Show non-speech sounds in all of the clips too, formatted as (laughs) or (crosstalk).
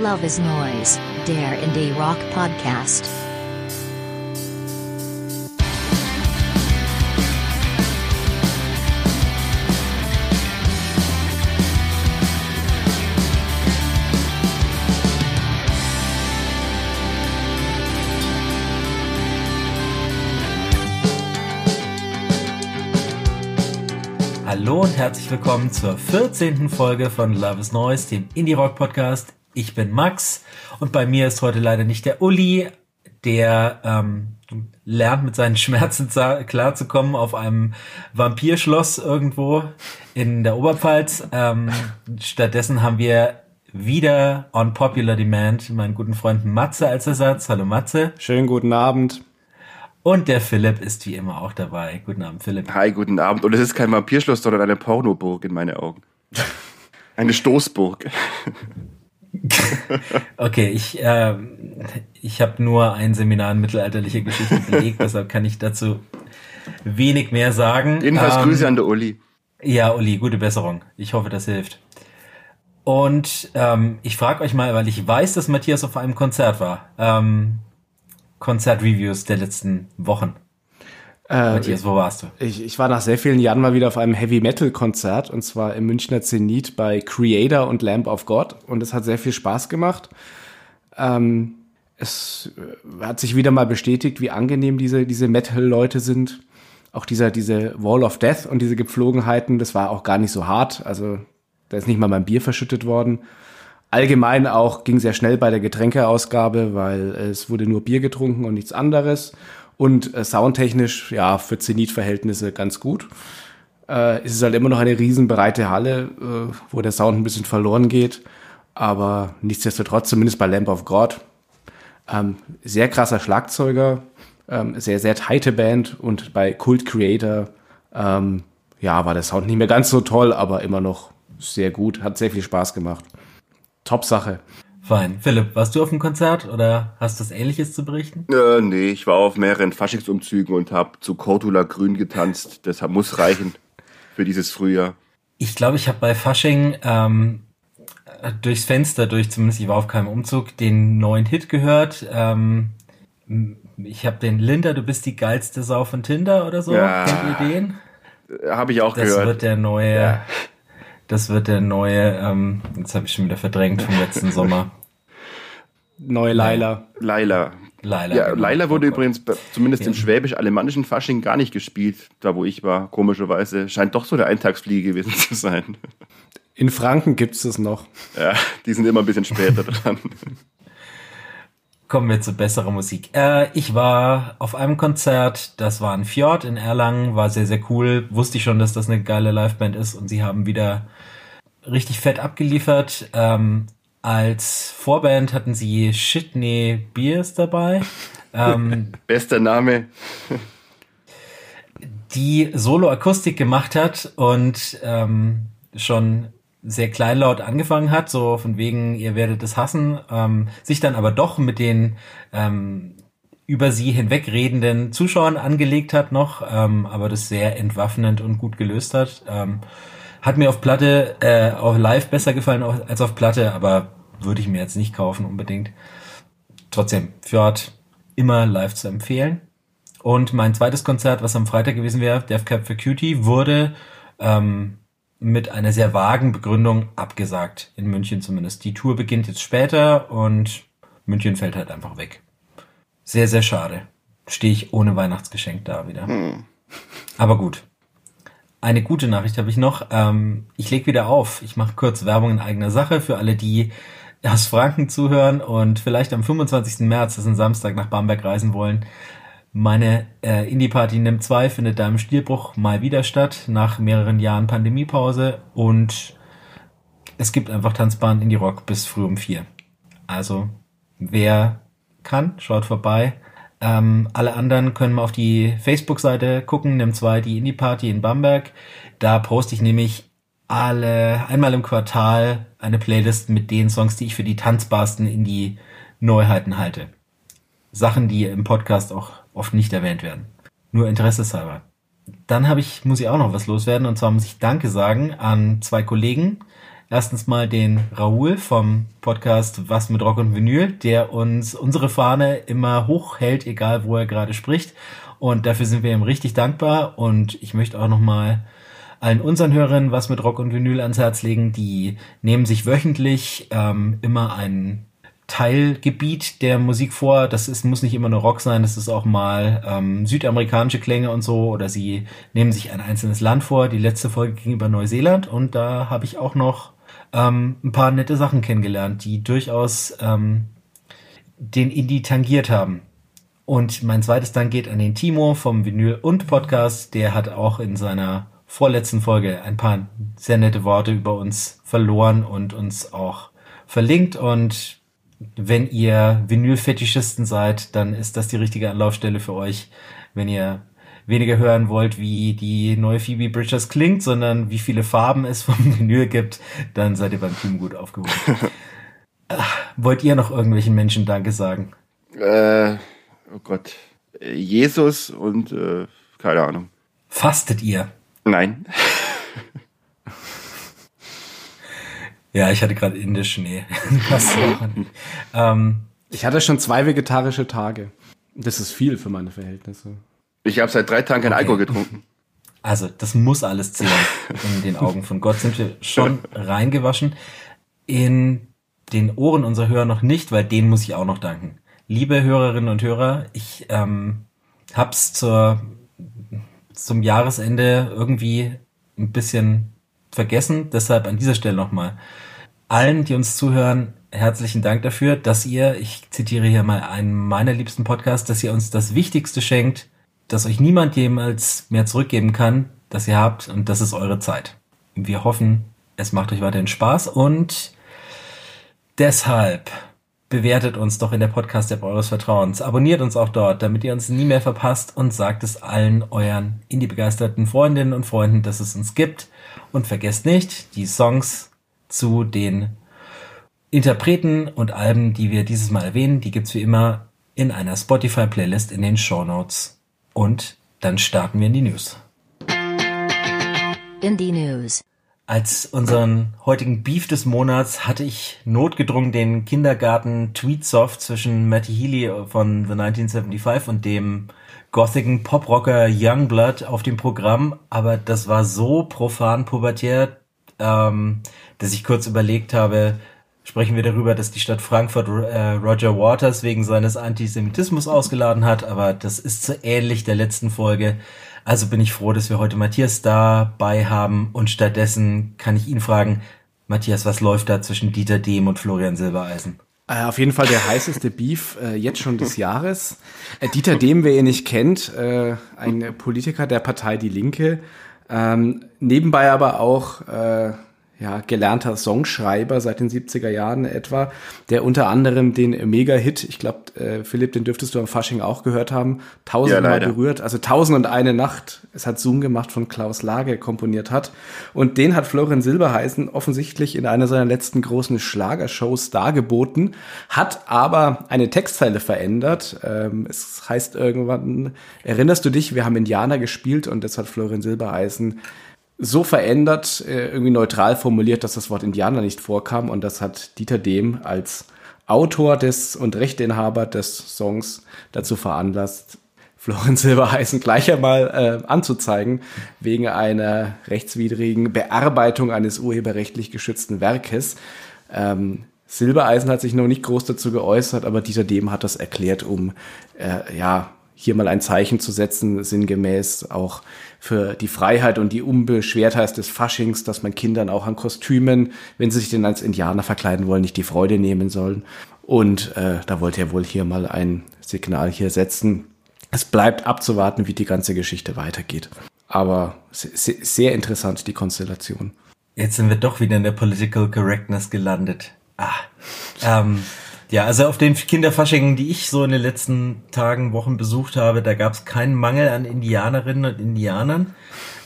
Love is Noise, der Indie Rock Podcast. Hallo und herzlich willkommen zur 14. Folge von Love is Noise, dem Indie Rock Podcast. Ich bin Max und bei mir ist heute leider nicht der Uli, der ähm, lernt mit seinen (laughs) Schmerzen klarzukommen auf einem Vampirschloss irgendwo in der Oberpfalz. Ähm, stattdessen haben wir wieder on popular demand meinen guten Freund Matze als Ersatz. Hallo Matze. Schönen guten Abend. Und der Philipp ist wie immer auch dabei. Guten Abend, Philipp. Hi, guten Abend. Und es ist kein Vampirschloss, sondern eine Pornoburg in meinen Augen. Eine Stoßburg. (laughs) okay, ich, äh, ich habe nur ein Seminar in mittelalterliche Geschichte belegt, deshalb kann ich dazu wenig mehr sagen. Jedenfalls ähm, Grüße an der Uli. Ja, Uli, gute Besserung. Ich hoffe, das hilft. Und ähm, ich frage euch mal, weil ich weiß, dass Matthias auf einem Konzert war. Ähm, Konzertreviews der letzten Wochen. Äh, Matthias, wo warst du? Ich, ich war nach sehr vielen Jahren mal wieder auf einem Heavy Metal Konzert und zwar im Münchner Zenit bei Creator und Lamp of God und es hat sehr viel Spaß gemacht. Ähm, es äh, hat sich wieder mal bestätigt, wie angenehm diese, diese Metal-Leute sind. Auch dieser, diese Wall of Death und diese Gepflogenheiten, das war auch gar nicht so hart. Also da ist nicht mal mein Bier verschüttet worden. Allgemein auch ging sehr schnell bei der Getränkeausgabe, weil es wurde nur Bier getrunken und nichts anderes. Und äh, soundtechnisch, ja, für Zenit-Verhältnisse ganz gut. Äh, es ist halt immer noch eine riesenbreite Halle, äh, wo der Sound ein bisschen verloren geht. Aber nichtsdestotrotz, zumindest bei Lamp of God, ähm, sehr krasser Schlagzeuger, ähm, sehr, sehr tighte Band. Und bei Cult Creator, ähm, ja, war der Sound nicht mehr ganz so toll, aber immer noch sehr gut. Hat sehr viel Spaß gemacht. Top-Sache. Fein. Philipp, warst du auf dem Konzert oder hast du was Ähnliches zu berichten? Äh, nee, ich war auf mehreren Faschingsumzügen und habe zu Cordula Grün getanzt. Das muss reichen für dieses Frühjahr. Ich glaube, ich habe bei Fasching ähm, durchs Fenster durch, zumindest ich war auf keinem Umzug, den neuen Hit gehört. Ähm, ich habe den Linda, du bist die geilste Sau von Tinder oder so. Ja, Kennt ihr den? Habe ich auch das gehört. Das wird der neue ja. Das wird der neue, ähm, jetzt habe ich schon wieder verdrängt vom letzten (laughs) Sommer. Neue Laila. Laila. Laila, ja, genau. Laila wurde oh übrigens zumindest ja. im schwäbisch-alemannischen Fasching gar nicht gespielt, da wo ich war, komischerweise. Scheint doch so eine Eintagsfliege gewesen zu sein. In Franken gibt's das noch. Ja, die sind immer ein bisschen später dran. Kommen wir zu besserer Musik. Äh, ich war auf einem Konzert, das war ein Fjord in Erlangen, war sehr, sehr cool. Wusste ich schon, dass das eine geile Liveband ist und sie haben wieder richtig fett abgeliefert. Ähm, als Vorband hatten sie Shitney Beers dabei. Ähm, (laughs) Bester Name. die Solo-Akustik gemacht hat und ähm, schon sehr kleinlaut angefangen hat, so von wegen, ihr werdet es hassen, ähm, sich dann aber doch mit den ähm, über sie hinwegredenden Zuschauern angelegt hat noch, ähm, aber das sehr entwaffnend und gut gelöst hat. Ähm, hat mir auf Platte, äh, auf Live besser gefallen als auf Platte, aber würde ich mir jetzt nicht kaufen unbedingt. Trotzdem, Fjord immer live zu empfehlen. Und mein zweites Konzert, was am Freitag gewesen wäre, Death Cap for Cutie, wurde ähm, mit einer sehr vagen Begründung abgesagt, in München zumindest. Die Tour beginnt jetzt später und München fällt halt einfach weg. Sehr, sehr schade. Stehe ich ohne Weihnachtsgeschenk da wieder. Hm. Aber gut. Eine gute Nachricht habe ich noch. Ähm, ich leg wieder auf. Ich mache kurz Werbung in eigener Sache für alle, die aus Franken zuhören und vielleicht am 25. März, das ist ein Samstag, nach Bamberg reisen wollen. Meine äh, Indie-Party nimmt 2 findet da im Stilbruch mal wieder statt, nach mehreren Jahren Pandemiepause und es gibt einfach Tanzbahn Indie Rock bis früh um 4. Also, wer kann, schaut vorbei. Ähm, alle anderen können mal auf die Facebook-Seite gucken, nimm 2 die Indie-Party in Bamberg. Da poste ich nämlich alle, einmal im Quartal eine Playlist mit den Songs, die ich für die tanzbarsten Indie-Neuheiten halte. Sachen, die im Podcast auch oft nicht erwähnt werden. Nur interesseshalber. Dann habe ich, muss ich auch noch was loswerden und zwar muss ich Danke sagen an zwei Kollegen, erstens mal den Raoul vom Podcast Was mit Rock und Vinyl, der uns unsere Fahne immer hochhält, egal wo er gerade spricht. Und dafür sind wir ihm richtig dankbar. Und ich möchte auch nochmal allen unseren Hörern was mit Rock und Vinyl ans Herz legen. Die nehmen sich wöchentlich ähm, immer einen Teilgebiet der Musik vor. Das ist, muss nicht immer nur Rock sein, das ist auch mal ähm, südamerikanische Klänge und so. Oder sie nehmen sich ein einzelnes Land vor. Die letzte Folge ging über Neuseeland und da habe ich auch noch ähm, ein paar nette Sachen kennengelernt, die durchaus ähm, den Indie tangiert haben. Und mein zweites Dank geht an den Timo vom Vinyl und Podcast. Der hat auch in seiner vorletzten Folge ein paar sehr nette Worte über uns verloren und uns auch verlinkt. Und wenn ihr Vinyl-Fetischisten seid, dann ist das die richtige Anlaufstelle für euch. Wenn ihr weniger hören wollt, wie die neue Phoebe Bridgers klingt, sondern wie viele Farben es vom (laughs) Vinyl gibt, dann seid ihr beim Team gut aufgehoben. (laughs) wollt ihr noch irgendwelchen Menschen Danke sagen? Äh, oh Gott. Jesus und äh, keine Ahnung. Fastet ihr? Nein. (laughs) Ja, ich hatte gerade indischen, nee. ähm, ich hatte schon zwei vegetarische Tage. Das ist viel für meine Verhältnisse. Ich habe seit drei Tagen kein okay. Alkohol getrunken. Also, das muss alles zählen. In den Augen von Gott sind wir schon reingewaschen. In den Ohren unserer Hörer noch nicht, weil denen muss ich auch noch danken. Liebe Hörerinnen und Hörer, ich ähm, hab's zur, zum Jahresende irgendwie ein bisschen vergessen. Deshalb an dieser Stelle nochmal allen, die uns zuhören, herzlichen Dank dafür, dass ihr, ich zitiere hier mal einen meiner liebsten Podcasts, dass ihr uns das Wichtigste schenkt, das euch niemand jemals mehr zurückgeben kann, das ihr habt und das ist eure Zeit. Wir hoffen, es macht euch weiterhin Spaß und deshalb bewertet uns doch in der Podcast-App eures Vertrauens. Abonniert uns auch dort, damit ihr uns nie mehr verpasst und sagt es allen euren indie-begeisterten Freundinnen und Freunden, dass es uns gibt. Und vergesst nicht, die Songs zu den Interpreten und Alben, die wir dieses Mal erwähnen, die gibt's wie immer in einer Spotify-Playlist in den Show Notes. Und dann starten wir in die News. Indie News. Als unseren heutigen Beef des Monats hatte ich notgedrungen den Kindergarten Tweetsoft zwischen Matty Healy von The 1975 und dem gothigen Poprocker Youngblood auf dem Programm, aber das war so profan pubertär, ähm, dass ich kurz überlegt habe, sprechen wir darüber, dass die Stadt Frankfurt äh, Roger Waters wegen seines Antisemitismus ausgeladen hat, aber das ist so ähnlich der letzten Folge. Also bin ich froh, dass wir heute Matthias dabei haben und stattdessen kann ich ihn fragen, Matthias, was läuft da zwischen Dieter Dehm und Florian Silbereisen? Äh, auf jeden Fall der heißeste Beef äh, jetzt schon des Jahres. Äh, Dieter Dehm, wer ihn nicht kennt, äh, ein Politiker der Partei Die Linke, ähm, nebenbei aber auch äh, ja, gelernter Songschreiber seit den 70er Jahren etwa, der unter anderem den Mega-Hit, ich glaube, äh, Philipp, den dürftest du am Fasching auch gehört haben, tausendmal ja, berührt, also Tausend und eine Nacht, es hat Zoom gemacht, von Klaus Lage komponiert hat. Und den hat Florian Silberheisen offensichtlich in einer seiner letzten großen Schlagershows dargeboten, hat aber eine Textzeile verändert. Ähm, es heißt irgendwann, erinnerst du dich, wir haben Indianer gespielt und das hat Florian Silbereisen so verändert, äh, irgendwie neutral formuliert, dass das Wort Indianer nicht vorkam. Und das hat Dieter Dehm als Autor des und Rechteinhaber des Songs dazu veranlasst, (laughs) Florian Silberheisen gleich einmal äh, anzuzeigen, wegen einer rechtswidrigen Bearbeitung eines urheberrechtlich geschützten Werkes. Ähm, Silbereisen hat sich noch nicht groß dazu geäußert, aber Dieter Dehm hat das erklärt, um äh, ja hier mal ein Zeichen zu setzen, sinngemäß auch für die Freiheit und die Unbeschwertheit des Faschings, dass man Kindern auch an Kostümen, wenn sie sich denn als Indianer verkleiden wollen, nicht die Freude nehmen sollen. Und äh, da wollte er wohl hier mal ein Signal hier setzen. Es bleibt abzuwarten, wie die ganze Geschichte weitergeht. Aber sehr, interessant, die Konstellation. Jetzt sind wir doch wieder in der Political Correctness gelandet. Ah. Ähm, ja, also auf den Kinderfaschingen, die ich so in den letzten Tagen, Wochen besucht habe, da gab es keinen Mangel an Indianerinnen und Indianern.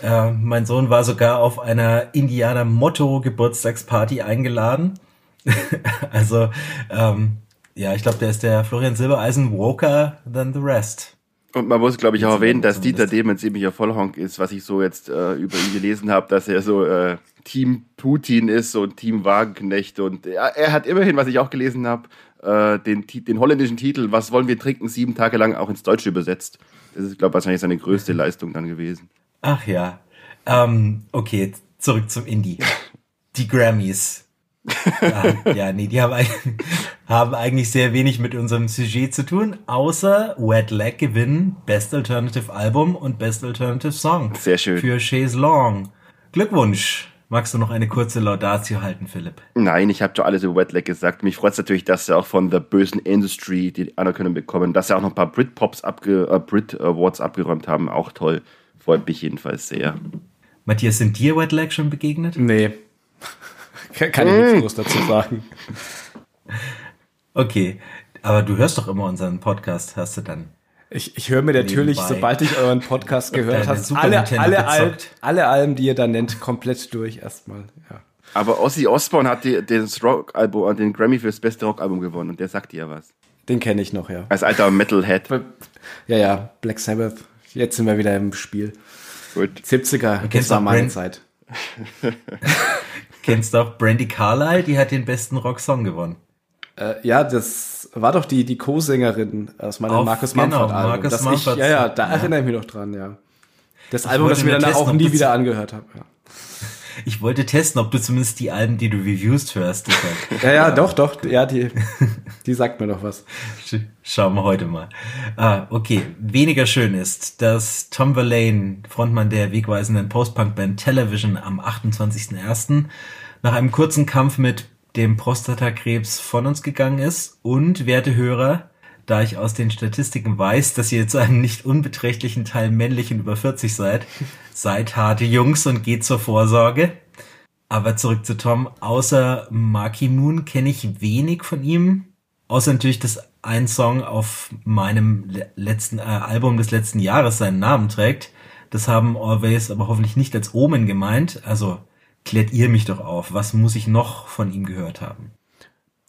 Äh, mein Sohn war sogar auf einer Indianer-Motto-Geburtstagsparty eingeladen. (laughs) also, ähm, ja, ich glaube, der ist der Florian Silbereisen Walker than the rest. Und man muss, glaube ich, auch erwähnen, dass Dieter Dehm ein ziemlicher Vollhonk ist, was ich so jetzt äh, über ihn gelesen habe, dass er so äh, Team Putin ist und Team Wagenknecht. Und er, er hat immerhin, was ich auch gelesen habe, äh, den, den holländischen Titel Was wollen wir trinken? sieben Tage lang auch ins Deutsche übersetzt. Das ist, glaube ich, wahrscheinlich seine größte Leistung dann gewesen. Ach ja. Ähm, okay, zurück zum Indie. (laughs) Die Grammys. ja, ja, nee, die haben, haben eigentlich sehr wenig mit unserem Sujet zu tun, außer Wet Leg gewinnen Best Alternative Album und Best Alternative Song. Sehr schön. Für Chaise Long. Glückwunsch. Magst du noch eine kurze Laudatio halten, Philipp? Nein, ich habe schon alles über Wet Leg gesagt. Mich freut es natürlich, dass sie auch von der bösen Industry die Anerkennung bekommen, dass sie auch noch ein paar Brit-Pops abge äh, Brit Awards abgeräumt haben. Auch toll. Freut mich jedenfalls sehr. Matthias, sind dir Wet Leg schon begegnet? Nee. (laughs) Kann ich nichts groß dazu sagen. (laughs) Okay, aber du hörst doch immer unseren Podcast, hast du dann ich, ich höre mir natürlich, Nebenbei. sobald ich euren Podcast (laughs) gehört habe, alle, alle, Alben, alle Alben, die ihr da nennt, komplett durch erstmal. Ja. Aber Ozzy Osbourne hat die, das Rock-Album, den Grammy für das beste Rock-Album gewonnen und der sagt dir ja was. Den kenne ich noch, ja. Als alter Metalhead. Ja, ja, Black Sabbath. Jetzt sind wir wieder im Spiel. Gut. 70er, das war meine Brand Zeit. (laughs) Kennst du auch Brandy Carlyle? Die hat den besten Rocksong gewonnen. Äh, ja, das war doch die, die Co-Sängerin aus meinem Auf, Marcus genau, Mumford Album. Marcus das Mumford, ich, ja, ja, da ja. erinnere ich mich noch dran, ja. Das ich Album, das ich mir danach auch nie wieder angehört habe. Ja. (laughs) Ich wollte testen, ob du zumindest die Alben, die du reviewst, hörst. ja, ja, doch, doch. Ja, die, die sagt mir doch was. Schauen wir heute mal. Ah, okay. Weniger schön ist, dass Tom Verlaine, Frontmann der wegweisenden Post-Punk-Band Television, am 28.01. nach einem kurzen Kampf mit dem Prostatakrebs von uns gegangen ist. Und, werte Hörer, da ich aus den Statistiken weiß, dass ihr zu einem nicht unbeträchtlichen Teil männlich und über 40 seid, (laughs) seid harte Jungs und geht zur Vorsorge. Aber zurück zu Tom. Außer Marky Moon kenne ich wenig von ihm. Außer natürlich, dass ein Song auf meinem letzten äh, Album des letzten Jahres seinen Namen trägt. Das haben Always aber hoffentlich nicht als Omen gemeint. Also klärt ihr mich doch auf. Was muss ich noch von ihm gehört haben?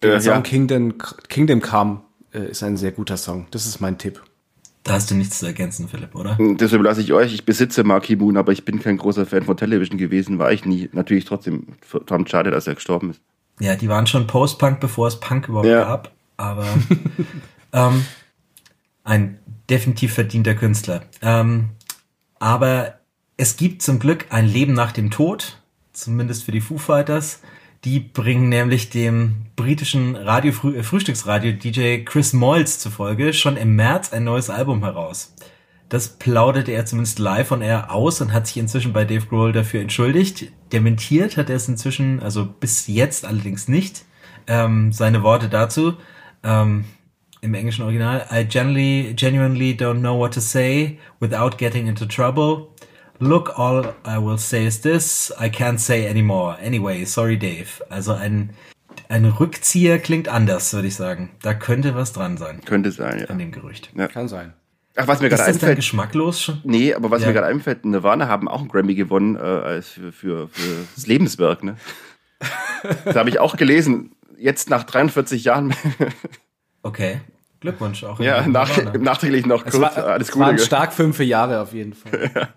Der äh, Song ja. Kingdom, Kingdom Come äh, ist ein sehr guter Song. Das ist mein Tipp. Da hast du nichts zu ergänzen, Philipp, oder? Hm, das überlasse ich euch. Ich besitze Marky Moon, aber ich bin kein großer Fan von Television gewesen, war ich nie. Natürlich trotzdem verdammt schade, dass er gestorben ist. Ja, die waren schon Post-Punk, bevor es Punk überhaupt ja. gab. Aber (laughs) ähm, ein definitiv verdienter Künstler. Ähm, aber es gibt zum Glück ein Leben nach dem Tod zumindest für die Foo Fighters. Die bringen nämlich dem britischen Radio äh, Frühstücksradio DJ Chris Moyles zufolge schon im März ein neues Album heraus. Das plauderte er zumindest live von er aus und hat sich inzwischen bei Dave Grohl dafür entschuldigt. Dementiert hat er es inzwischen, also bis jetzt allerdings nicht. Ähm, seine Worte dazu ähm, im englischen Original: I generally, genuinely don't know what to say without getting into trouble. Look, all I will say is this, I can't say anymore. Anyway, sorry Dave. Also ein, ein Rückzieher klingt anders, würde ich sagen. Da könnte was dran sein. Könnte sein, ja. An dem Gerücht. Ja. Kann sein. Ach, was mir gerade einfällt. Ist das geschmacklos schon? Nee, aber was ja. mir gerade einfällt, Nirvana haben auch einen Grammy gewonnen äh, als für, für, für das Lebenswerk, ne? (laughs) das habe ich auch gelesen. Jetzt nach 43 Jahren. (laughs) okay. Glückwunsch auch. Ja, nach, nachträglich noch kurz. War, alles Gute. Es waren stark fünf Jahre auf jeden Fall. (laughs) ja.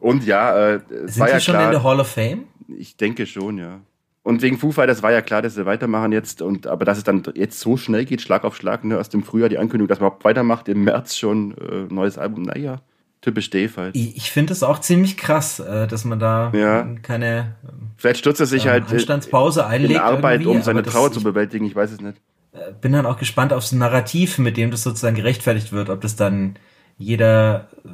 Und ja, äh, es Sind war ja schon klar, in der Hall of Fame? Ich denke schon, ja. Und wegen Foo Fighters war ja klar, dass sie weitermachen jetzt. Und aber dass es dann jetzt so schnell geht, Schlag auf Schlag, ne, aus dem Frühjahr die Ankündigung, dass man überhaupt weitermacht, im März schon äh, neues Album. Naja, typisch Dave halt. Ich, ich finde es auch ziemlich krass, äh, dass man da ja. keine Vielleicht stürzt er sich äh, halt Anstandspause einlegt in Arbeit, um seine Trauer zu bewältigen. Ich weiß es nicht. Äh, bin dann auch gespannt aufs Narrativ, mit dem das sozusagen gerechtfertigt wird, ob das dann jeder äh,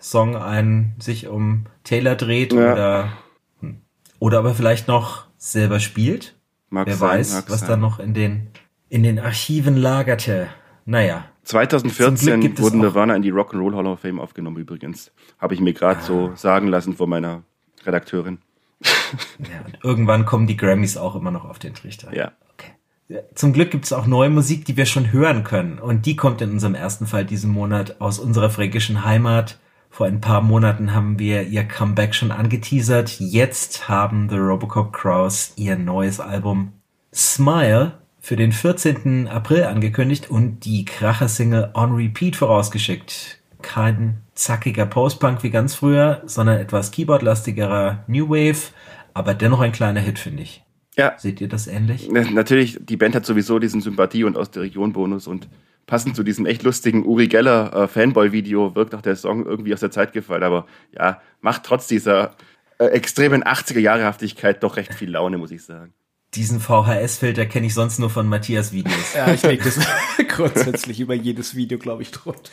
Song ein sich um Taylor dreht ja. oder hm. oder aber vielleicht noch selber spielt. Mag Wer sein, weiß, was sein. da noch in den in den Archiven lagerte. Naja. 2014 wurden Nirvana in die Rock'n'Roll Hall of Fame aufgenommen übrigens. Habe ich mir gerade ah. so sagen lassen von meiner Redakteurin. (laughs) Ja, und irgendwann kommen die Grammys auch immer noch auf den Trichter. Ja. Okay. Zum Glück gibt es auch neue Musik, die wir schon hören können. Und die kommt in unserem ersten Fall diesen Monat aus unserer fränkischen Heimat. Vor ein paar Monaten haben wir ihr Comeback schon angeteasert. Jetzt haben The Robocop Crows ihr neues Album Smile für den 14. April angekündigt und die Kracher-Single On Repeat vorausgeschickt. Kein zackiger Post-Punk wie ganz früher, sondern etwas Keyboard-lastigerer New Wave, aber dennoch ein kleiner Hit, finde ich. Ja. Seht ihr das ähnlich? Natürlich, die Band hat sowieso diesen Sympathie- und aus der Region-Bonus und passend zu diesem echt lustigen Uri Geller äh, Fanboy-Video wirkt auch der Song irgendwie aus der Zeit gefallen, aber ja, macht trotz dieser äh, extremen 80er-Jahre-Haftigkeit doch recht viel Laune, muss ich sagen. Diesen VHS-Filter kenne ich sonst nur von Matthias Videos. Ja, ich lege das (laughs) grundsätzlich über jedes Video, glaube ich, drunter.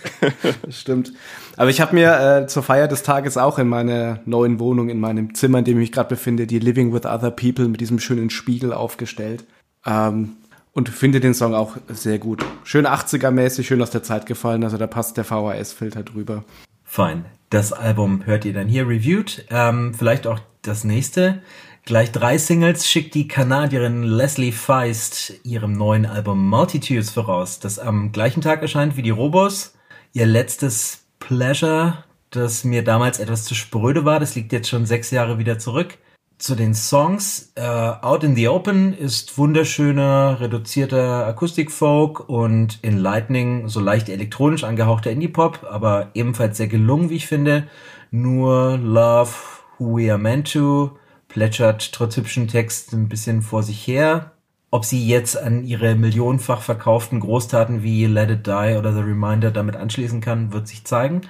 Das stimmt. Aber ich habe mir äh, zur Feier des Tages auch in meiner neuen Wohnung, in meinem Zimmer, in dem ich mich gerade befinde, die Living with Other People mit diesem schönen Spiegel aufgestellt. Ähm, und finde den Song auch sehr gut. Schön 80er-mäßig, schön aus der Zeit gefallen, also da passt der VHS-Filter drüber. Fein. Das Album hört ihr dann hier reviewed. Ähm, vielleicht auch das nächste. Gleich drei Singles schickt die Kanadierin Leslie Feist ihrem neuen Album Multitudes voraus, das am gleichen Tag erscheint wie die Robos. Ihr letztes Pleasure, das mir damals etwas zu spröde war, das liegt jetzt schon sechs Jahre wieder zurück. Zu den Songs, äh, Out in the Open ist wunderschöner, reduzierter Akustikfolk und in Lightning so leicht elektronisch angehauchter Indie-Pop, aber ebenfalls sehr gelungen, wie ich finde. Nur Love, Who We Are Meant To, plätschert trotz hübschen Text ein bisschen vor sich her. Ob sie jetzt an ihre millionenfach verkauften Großtaten wie Let It Die oder The Reminder damit anschließen kann, wird sich zeigen.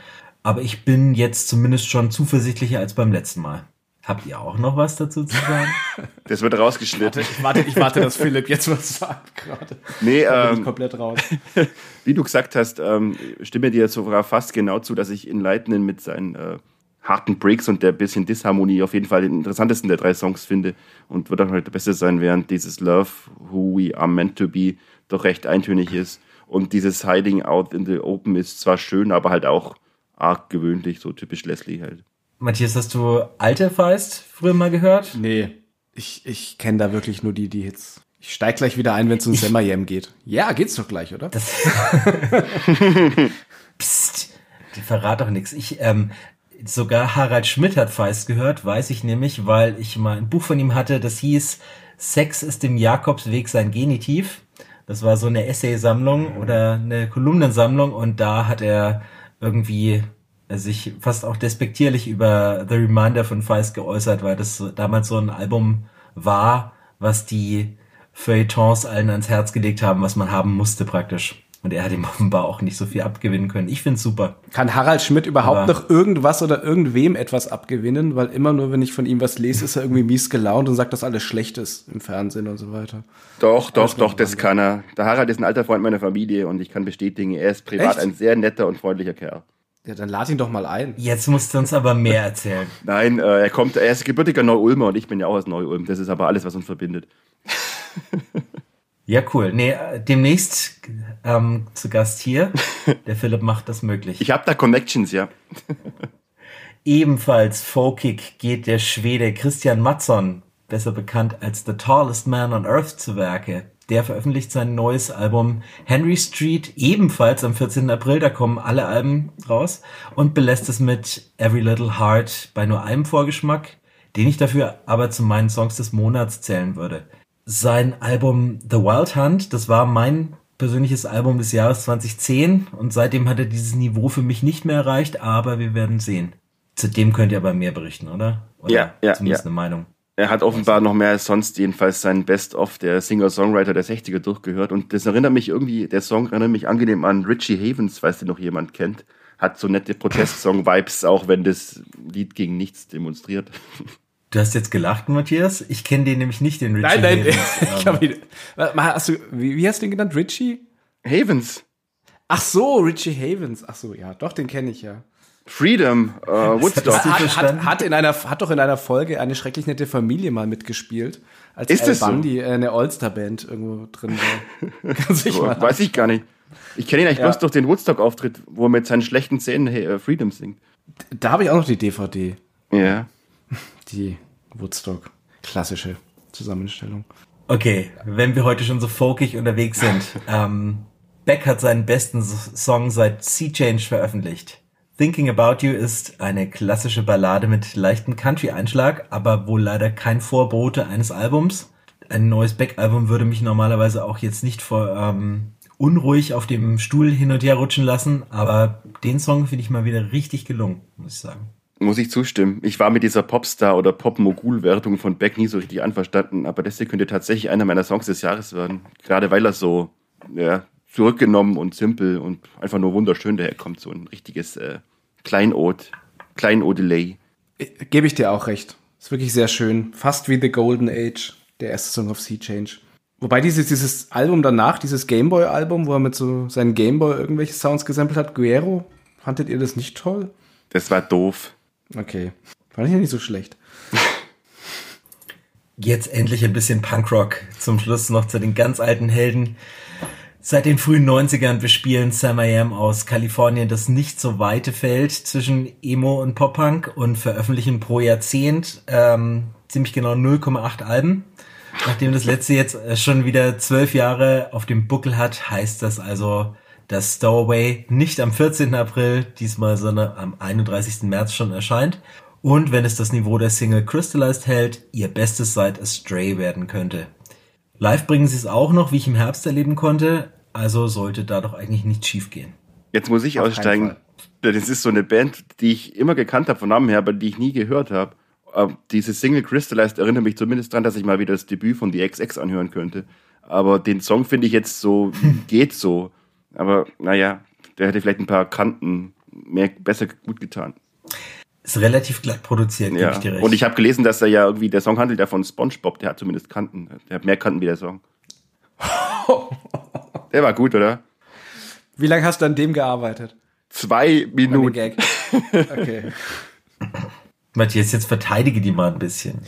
Aber ich bin jetzt zumindest schon zuversichtlicher als beim letzten Mal. Habt ihr auch noch was dazu zu sagen? (laughs) Das wird rausgeschnitten. Ich warte, ich warte, dass Philipp jetzt was sagt gerade. Nee, da bin ähm, komplett raus. (laughs) Wie du gesagt hast, ähm, stimme dir sogar fast genau zu, dass ich in Lightning mit seinen äh, harten Breaks und der bisschen Disharmonie auf jeden Fall den interessantesten der drei Songs finde und wird auch halt der beste sein, während dieses Love, Who We Are Meant to Be doch recht eintönig ist. Und dieses Hiding Out in the Open ist zwar schön, aber halt auch arg gewöhnlich, so typisch Leslie halt. Matthias, hast du alte Feist früher mal gehört? Nee, ich, ich kenne da wirklich nur die, die Hits. Ich steig gleich wieder ein, wenn es um Summer geht. Ja, geht's doch gleich, oder? Das (laughs) Psst, die verrat doch nichts. Ich, ähm, sogar Harald Schmidt hat Feist gehört, weiß ich nämlich, weil ich mal ein Buch von ihm hatte, das hieß Sex ist dem Jakobsweg sein Genitiv. Das war so eine Essaysammlung oder eine Kolumnensammlung und da hat er irgendwie sich fast auch despektierlich über The Reminder von Feist geäußert, weil das damals so ein Album war, was die Feuilletons allen ans Herz gelegt haben, was man haben musste praktisch. Und er hat ihm offenbar auch nicht so viel abgewinnen können. Ich find's super. Kann Harald Schmidt überhaupt Aber noch irgendwas oder irgendwem etwas abgewinnen? Weil immer nur, wenn ich von ihm was lese, ist er irgendwie mies gelaunt und sagt, dass alles schlecht ist im Fernsehen und so weiter. Doch, doch, doch, das kann er. Der Harald ist ein alter Freund meiner Familie und ich kann bestätigen, er ist privat Echt? ein sehr netter und freundlicher Kerl. Ja, dann lad ihn doch mal ein. Jetzt musst du uns aber mehr erzählen. (laughs) Nein, äh, er kommt, er ist gebürtiger Neu-Ulmer und ich bin ja auch aus Neu-Ulm. Das ist aber alles, was uns verbindet. Ja, cool. Nee, demnächst ähm, zu Gast hier. (laughs) Der Philipp macht das möglich. Ich habe da Connections, ja. (laughs) Ebenfalls folkig geht der Schwede Christian Mattsson, besser bekannt als The Tallest Man on Earth, zu Werke. Der veröffentlicht sein neues Album Henry Street ebenfalls am 14. April. Da kommen alle Alben raus und belässt es mit Every Little Heart bei nur einem Vorgeschmack, den ich dafür aber zu meinen Songs des Monats zählen würde sein Album The Wild Hunt, das war mein persönliches Album des Jahres 2010 und seitdem hat er dieses Niveau für mich nicht mehr erreicht, aber wir werden sehen. Zudem könnt ihr aber mehr berichten, oder? oder ja, ja, zumindest ja. eine Meinung. Er hat offenbar noch mehr als sonst jedenfalls sein Best-of der Singer-Songwriter der 60er durchgehört und das erinnert mich irgendwie, der Song erinnert mich angenehm an Richie Havens, falls den noch jemand kennt. Hat so nette Protestsong-Vibes, auch wenn das Lied gegen nichts demonstriert. (laughs) Du hast jetzt gelacht, Matthias. Ich kenne den nämlich nicht, den Richie Nein, nein, Havens. (laughs) ich hab ihn, hast du, wie, wie hast du den genannt? Richie? Havens. Ach so, Richie Havens. Ach so, ja, doch, den kenne ich ja. Freedom, äh, Woodstock. Hat, hat, hat, in einer, hat doch in einer Folge eine schrecklich nette Familie mal mitgespielt, als Ist Al das Bundy so? eine All-Star-Band irgendwo drin war. (laughs) Ganz so, weiß ich gar nicht. Ich kenne ihn eigentlich ja. bloß durch den Woodstock-Auftritt, wo er mit seinen schlechten Szenen hey, uh, Freedom singt. Da habe ich auch noch die DVD. Ja (laughs) die Woodstock. Klassische Zusammenstellung. Okay, wenn wir heute schon so folkig unterwegs sind. (laughs) ähm, Beck hat seinen besten Song seit Sea Change veröffentlicht. Thinking About You ist eine klassische Ballade mit leichten Country-Einschlag, aber wohl leider kein Vorbote eines Albums. Ein neues Beck-Album würde mich normalerweise auch jetzt nicht vor ähm, unruhig auf dem Stuhl hin und her rutschen lassen, aber den Song finde ich mal wieder richtig gelungen, muss ich sagen. Muss ich zustimmen. Ich war mit dieser Popstar- oder Pop-Mogul-Wertung von Beck nie so richtig einverstanden, aber das hier könnte tatsächlich einer meiner Songs des Jahres werden. Gerade weil er so ja, zurückgenommen und simpel und einfach nur wunderschön daherkommt. So ein richtiges äh, Kleinod, Kleinodelay. Gebe ich dir auch recht. Ist wirklich sehr schön. Fast wie The Golden Age, der erste Song of Sea Change. Wobei dieses, dieses Album danach, dieses Gameboy-Album, wo er mit so seinen Gameboy irgendwelche Sounds gesampelt hat, Guerrero, fandet ihr das nicht toll? Das war doof. Okay. Fand ich ja nicht so schlecht. Jetzt endlich ein bisschen Punkrock. Zum Schluss noch zu den ganz alten Helden. Seit den frühen 90ern bespielen Sam I Am aus Kalifornien das nicht so weite Feld zwischen Emo und Pop-Punk und veröffentlichen pro Jahrzehnt ähm, ziemlich genau 0,8 Alben. Nachdem das letzte jetzt äh, schon wieder zwölf Jahre auf dem Buckel hat, heißt das also, dass Stowaway nicht am 14. April, diesmal sondern am 31. März schon erscheint. Und wenn es das Niveau der Single Crystallized hält, ihr bestes seit Stray werden könnte. Live bringen sie es auch noch, wie ich im Herbst erleben konnte, also sollte da doch eigentlich nichts schief gehen. Jetzt muss ich Auf aussteigen. Das ist so eine Band, die ich immer gekannt habe von Namen her, aber die ich nie gehört habe. Diese Single Crystallized erinnert mich zumindest daran, dass ich mal wieder das Debüt von The XX anhören könnte. Aber den Song finde ich jetzt so, (laughs) geht so. Aber naja, der hätte vielleicht ein paar Kanten mehr, besser gut getan. Ist relativ glatt produziert, ja. ich dir recht. Und ich habe gelesen, dass er ja irgendwie, der Song handelt ja von SpongeBob, der hat zumindest Kanten. Der hat mehr Kanten wie der Song. (laughs) der war gut, oder? Wie lange hast du an dem gearbeitet? Zwei Minuten. Gag. Okay. (laughs) Matthias, jetzt verteidige die mal ein bisschen.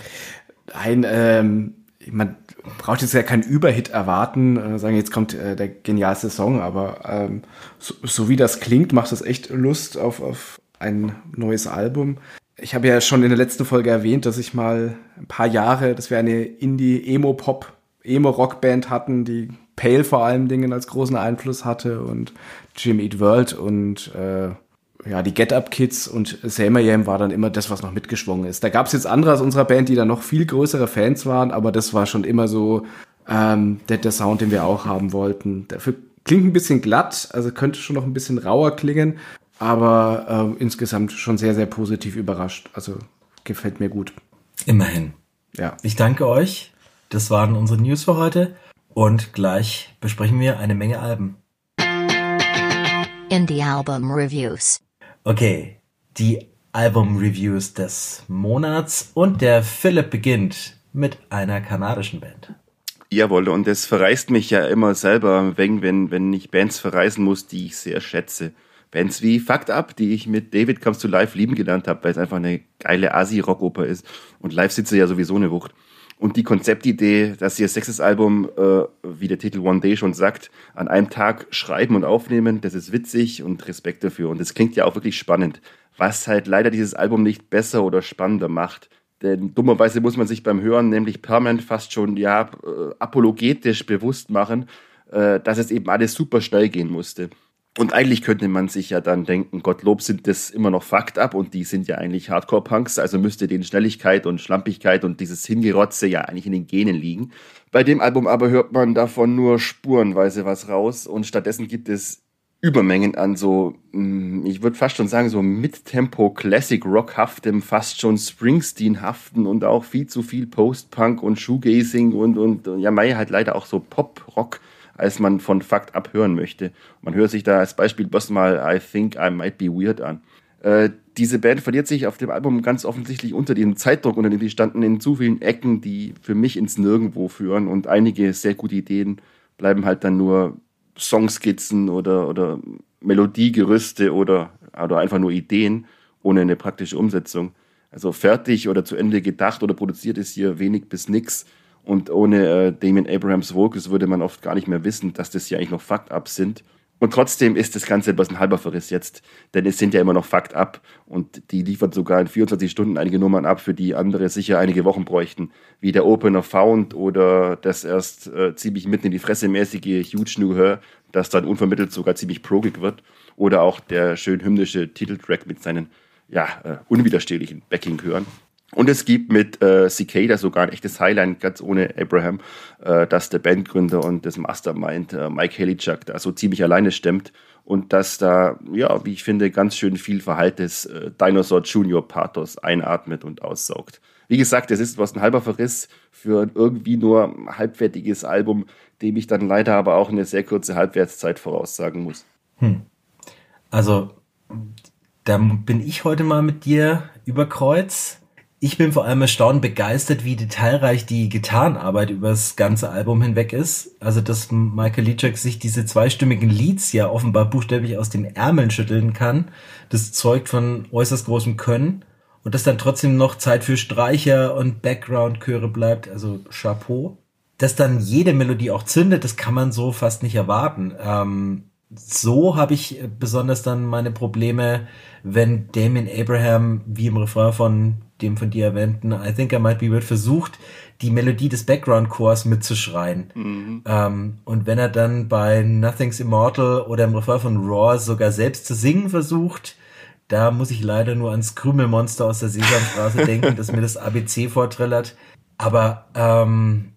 Nein, ähm, man braucht jetzt ja keinen Überhit erwarten, äh, sagen, jetzt kommt äh, der genialste Song, aber ähm, so, so, wie das klingt, macht es echt Lust auf, auf ein neues Album. Ich habe ja schon in der letzten Folge erwähnt, dass ich mal ein paar Jahre, dass wir eine Indie-Emo-Pop, Emo-Rock-Band hatten, die Pale vor allen Dingen als großen Einfluss hatte und Jim Eat World und äh, ja, die Get Up Kids und Samayam war dann immer das, was noch mitgeschwungen ist. Da gab es jetzt andere aus unserer Band, die da noch viel größere Fans waren, aber das war schon immer so ähm, der, der Sound, den wir auch haben wollten. Dafür klingt ein bisschen glatt, also könnte schon noch ein bisschen rauer klingen, aber äh, insgesamt schon sehr, sehr positiv überrascht. Also gefällt mir gut. Immerhin. Ja. Ich danke euch. Das waren unsere News für heute und gleich besprechen wir eine Menge Alben. Indie Album Reviews. Okay, die Album-Reviews des Monats und der Philipp beginnt mit einer kanadischen Band. Jawohl, und es verreist mich ja immer selber, wenn, wenn, wenn ich Bands verreisen muss, die ich sehr schätze. Bands wie Fucked Up, die ich mit David Comes to Life lieben gelernt habe, weil es einfach eine geile Asi-Rockoper ist. Und live sitze ja sowieso eine Wucht. Und die Konzeptidee, dass sie ihr sechstes Album, äh, wie der Titel One Day schon sagt, an einem Tag schreiben und aufnehmen, das ist witzig und Respekt dafür. Und das klingt ja auch wirklich spannend. Was halt leider dieses Album nicht besser oder spannender macht. Denn dummerweise muss man sich beim Hören nämlich permanent fast schon ja äh, apologetisch bewusst machen, äh, dass es eben alles super schnell gehen musste. Und eigentlich könnte man sich ja dann denken, Gottlob sind das immer noch Fakt ab und die sind ja eigentlich Hardcore-Punks, also müsste denen Schnelligkeit und Schlampigkeit und dieses Hingerotze ja eigentlich in den Genen liegen. Bei dem Album aber hört man davon nur spurenweise was raus und stattdessen gibt es Übermengen an so, hm, ich würde fast schon sagen, so Mittempo Classic Rockhaftem, fast schon Springsteen-haften und auch viel zu viel Post-Punk und Shoegazing und, und, ja, Mai halt leider auch so Pop-Rock als man von Fakt abhören möchte. Man hört sich da als Beispiel bloß mal I Think I Might Be Weird an. Äh, diese Band verliert sich auf dem Album ganz offensichtlich unter dem Zeitdruck, unter dem die standen, in zu vielen Ecken, die für mich ins Nirgendwo führen und einige sehr gute Ideen bleiben halt dann nur Songskizzen oder, oder Melodiegerüste oder, oder einfach nur Ideen ohne eine praktische Umsetzung. Also fertig oder zu Ende gedacht oder produziert ist hier wenig bis nix. Und ohne äh, Damien Abrahams Vocals würde man oft gar nicht mehr wissen, dass das hier eigentlich noch Fakt-Up sind. Und trotzdem ist das Ganze etwas ein halber Verriss jetzt, denn es sind ja immer noch Fakt ab und die liefert sogar in 24 Stunden einige Nummern ab, für die andere sicher einige Wochen bräuchten, wie der Opener Found oder das erst äh, ziemlich mitten in die Fresse mäßige Huge New Her, das dann unvermittelt sogar ziemlich progig wird, oder auch der schön hymnische Titeltrack mit seinen ja, äh, unwiderstehlichen Backing-Chören. Und es gibt mit äh, Cicada sogar ein echtes Highlight, ganz ohne Abraham, äh, dass der Bandgründer und das Mastermind äh, Mike Helichuk da so ziemlich alleine stemmt und dass da, ja, wie ich finde, ganz schön viel verhaltes äh, Dinosaur Junior Pathos einatmet und aussaugt. Wie gesagt, es ist was ein halber Verriss für ein irgendwie nur halbwertiges Album, dem ich dann leider aber auch eine sehr kurze Halbwertszeit voraussagen muss. Hm. Also, da bin ich heute mal mit dir über Kreuz ich bin vor allem erstaunt begeistert, wie detailreich die Gitarrenarbeit über das ganze Album hinweg ist. Also, dass Michael Leachek sich diese zweistimmigen Leads ja offenbar buchstäblich aus den Ärmeln schütteln kann. Das zeugt von äußerst großem Können. Und dass dann trotzdem noch Zeit für Streicher und Background-Chöre bleibt. Also, Chapeau. Dass dann jede Melodie auch zündet, das kann man so fast nicht erwarten. Ähm, so habe ich besonders dann meine Probleme, wenn Damien Abraham, wie im Refrain von dem von dir erwähnten I Think I Might Be Weird versucht, die Melodie des Background-Chors mitzuschreien. Mhm. Ähm, und wenn er dann bei Nothing's Immortal oder im Refrain von Raw sogar selbst zu singen versucht, da muss ich leider nur ans Krümelmonster aus der Sesamstraße (laughs) denken, das mir das ABC vortrillert. Aber ähm,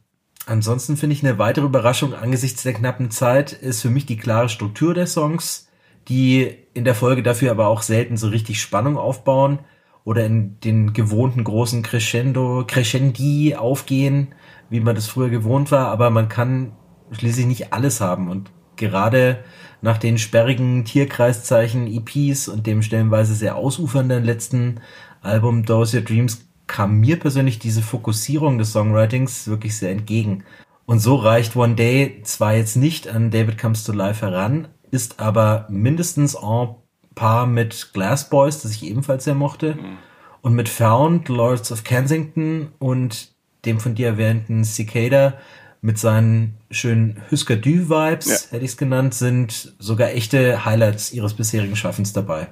ansonsten finde ich eine weitere Überraschung angesichts der knappen Zeit ist für mich die klare Struktur der Songs, die in der Folge dafür aber auch selten so richtig Spannung aufbauen oder in den gewohnten großen Crescendo, Crescendi aufgehen, wie man das früher gewohnt war, aber man kann schließlich nicht alles haben und gerade nach den sperrigen Tierkreiszeichen EPs und dem stellenweise sehr ausufernden letzten Album Those Your Dreams kam mir persönlich diese Fokussierung des Songwritings wirklich sehr entgegen. Und so reicht One Day zwar jetzt nicht an David Comes to Life heran, ist aber mindestens en Paar mit Glass Boys, das ich ebenfalls sehr mochte. Mhm. Und mit Found, Lords of Kensington und dem von dir erwähnten Cicada mit seinen schönen Husker Du Vibes, ja. hätte ich es genannt, sind sogar echte Highlights ihres bisherigen Schaffens dabei.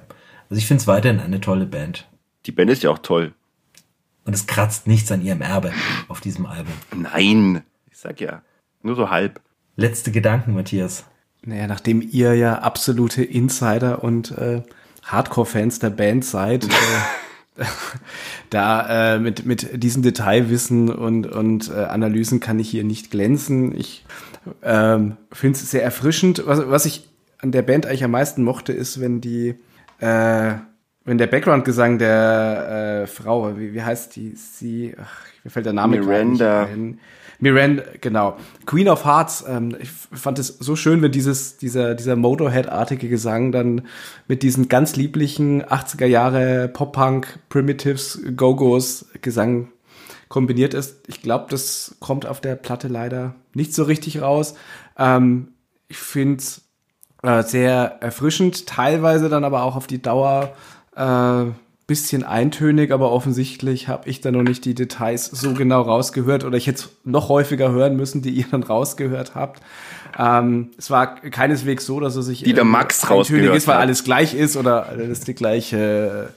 Also ich finde es weiterhin eine tolle Band. Die Band ist ja auch toll. Und es kratzt nichts an ihrem Erbe auf diesem Album. Nein, ich sag ja, nur so halb. Letzte Gedanken, Matthias. Naja, nachdem ihr ja absolute Insider und äh, Hardcore-Fans der Band seid, äh, (laughs) da äh, mit, mit diesem Detailwissen und, und äh, Analysen kann ich hier nicht glänzen. Ich ähm, finde es sehr erfrischend. Was, was ich an der Band eigentlich am meisten mochte, ist, wenn die, äh, wenn der Background-Gesang der äh, Frau, wie, wie heißt die? Sie, ach, mir fällt der Name Miranda. Nicht. Miranda, genau. Queen of Hearts, ähm, ich fand es so schön, wenn dieses, dieser, dieser Motorhead-artige Gesang dann mit diesen ganz lieblichen 80er Jahre Pop-Punk, Primitives, Go-Go's Gesang kombiniert ist. Ich glaube, das kommt auf der Platte leider nicht so richtig raus. Ähm, ich finde es äh, sehr erfrischend, teilweise dann aber auch auf die Dauer äh, bisschen eintönig, aber offensichtlich habe ich da noch nicht die Details so genau rausgehört oder ich hätte noch häufiger hören müssen, die ihr dann rausgehört habt. Ähm, es war keineswegs so, dass er sich die der Max rausgehört ist, weil alles gleich ist oder dass die gleiche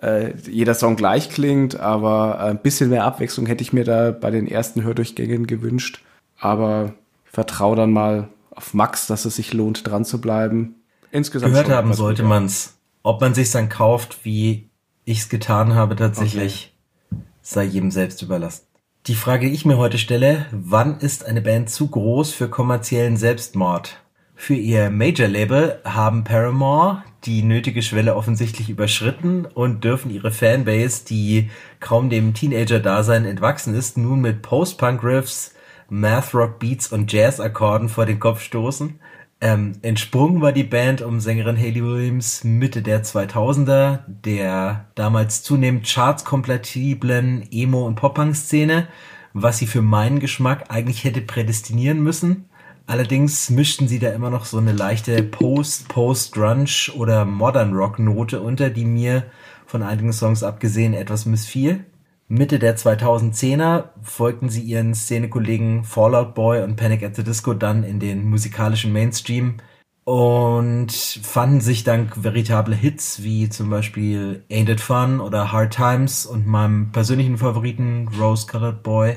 äh, jeder Song gleich klingt, aber ein bisschen mehr Abwechslung hätte ich mir da bei den ersten Hördurchgängen gewünscht. Aber vertraue dann mal auf Max, dass es sich lohnt, dran zu bleiben. Insgesamt gehört haben sollte man's. Ob man sich dann kauft, wie ich es getan habe tatsächlich, okay. sei jedem selbst überlassen. Die Frage, die ich mir heute stelle, wann ist eine Band zu groß für kommerziellen Selbstmord? Für ihr Major-Label haben Paramore die nötige Schwelle offensichtlich überschritten und dürfen ihre Fanbase, die kaum dem Teenager-Dasein entwachsen ist, nun mit Post-Punk-Riffs, Math-Rock-Beats und Jazz-Akkorden vor den Kopf stoßen. Ähm, entsprungen war die Band um Sängerin Hayley Williams Mitte der 2000er, der damals zunehmend chartskompatiblen Emo- und Pop-Punk-Szene, was sie für meinen Geschmack eigentlich hätte prädestinieren müssen. Allerdings mischten sie da immer noch so eine leichte Post, Post-Grunge oder Modern Rock-Note unter, die mir von einigen Songs abgesehen etwas missfiel. Mitte der 2010er folgten sie ihren Szenekollegen Fallout Boy und Panic at the Disco dann in den musikalischen Mainstream und fanden sich dank veritable Hits wie zum Beispiel Ain't It Fun oder Hard Times und meinem persönlichen Favoriten Rose Colored Boy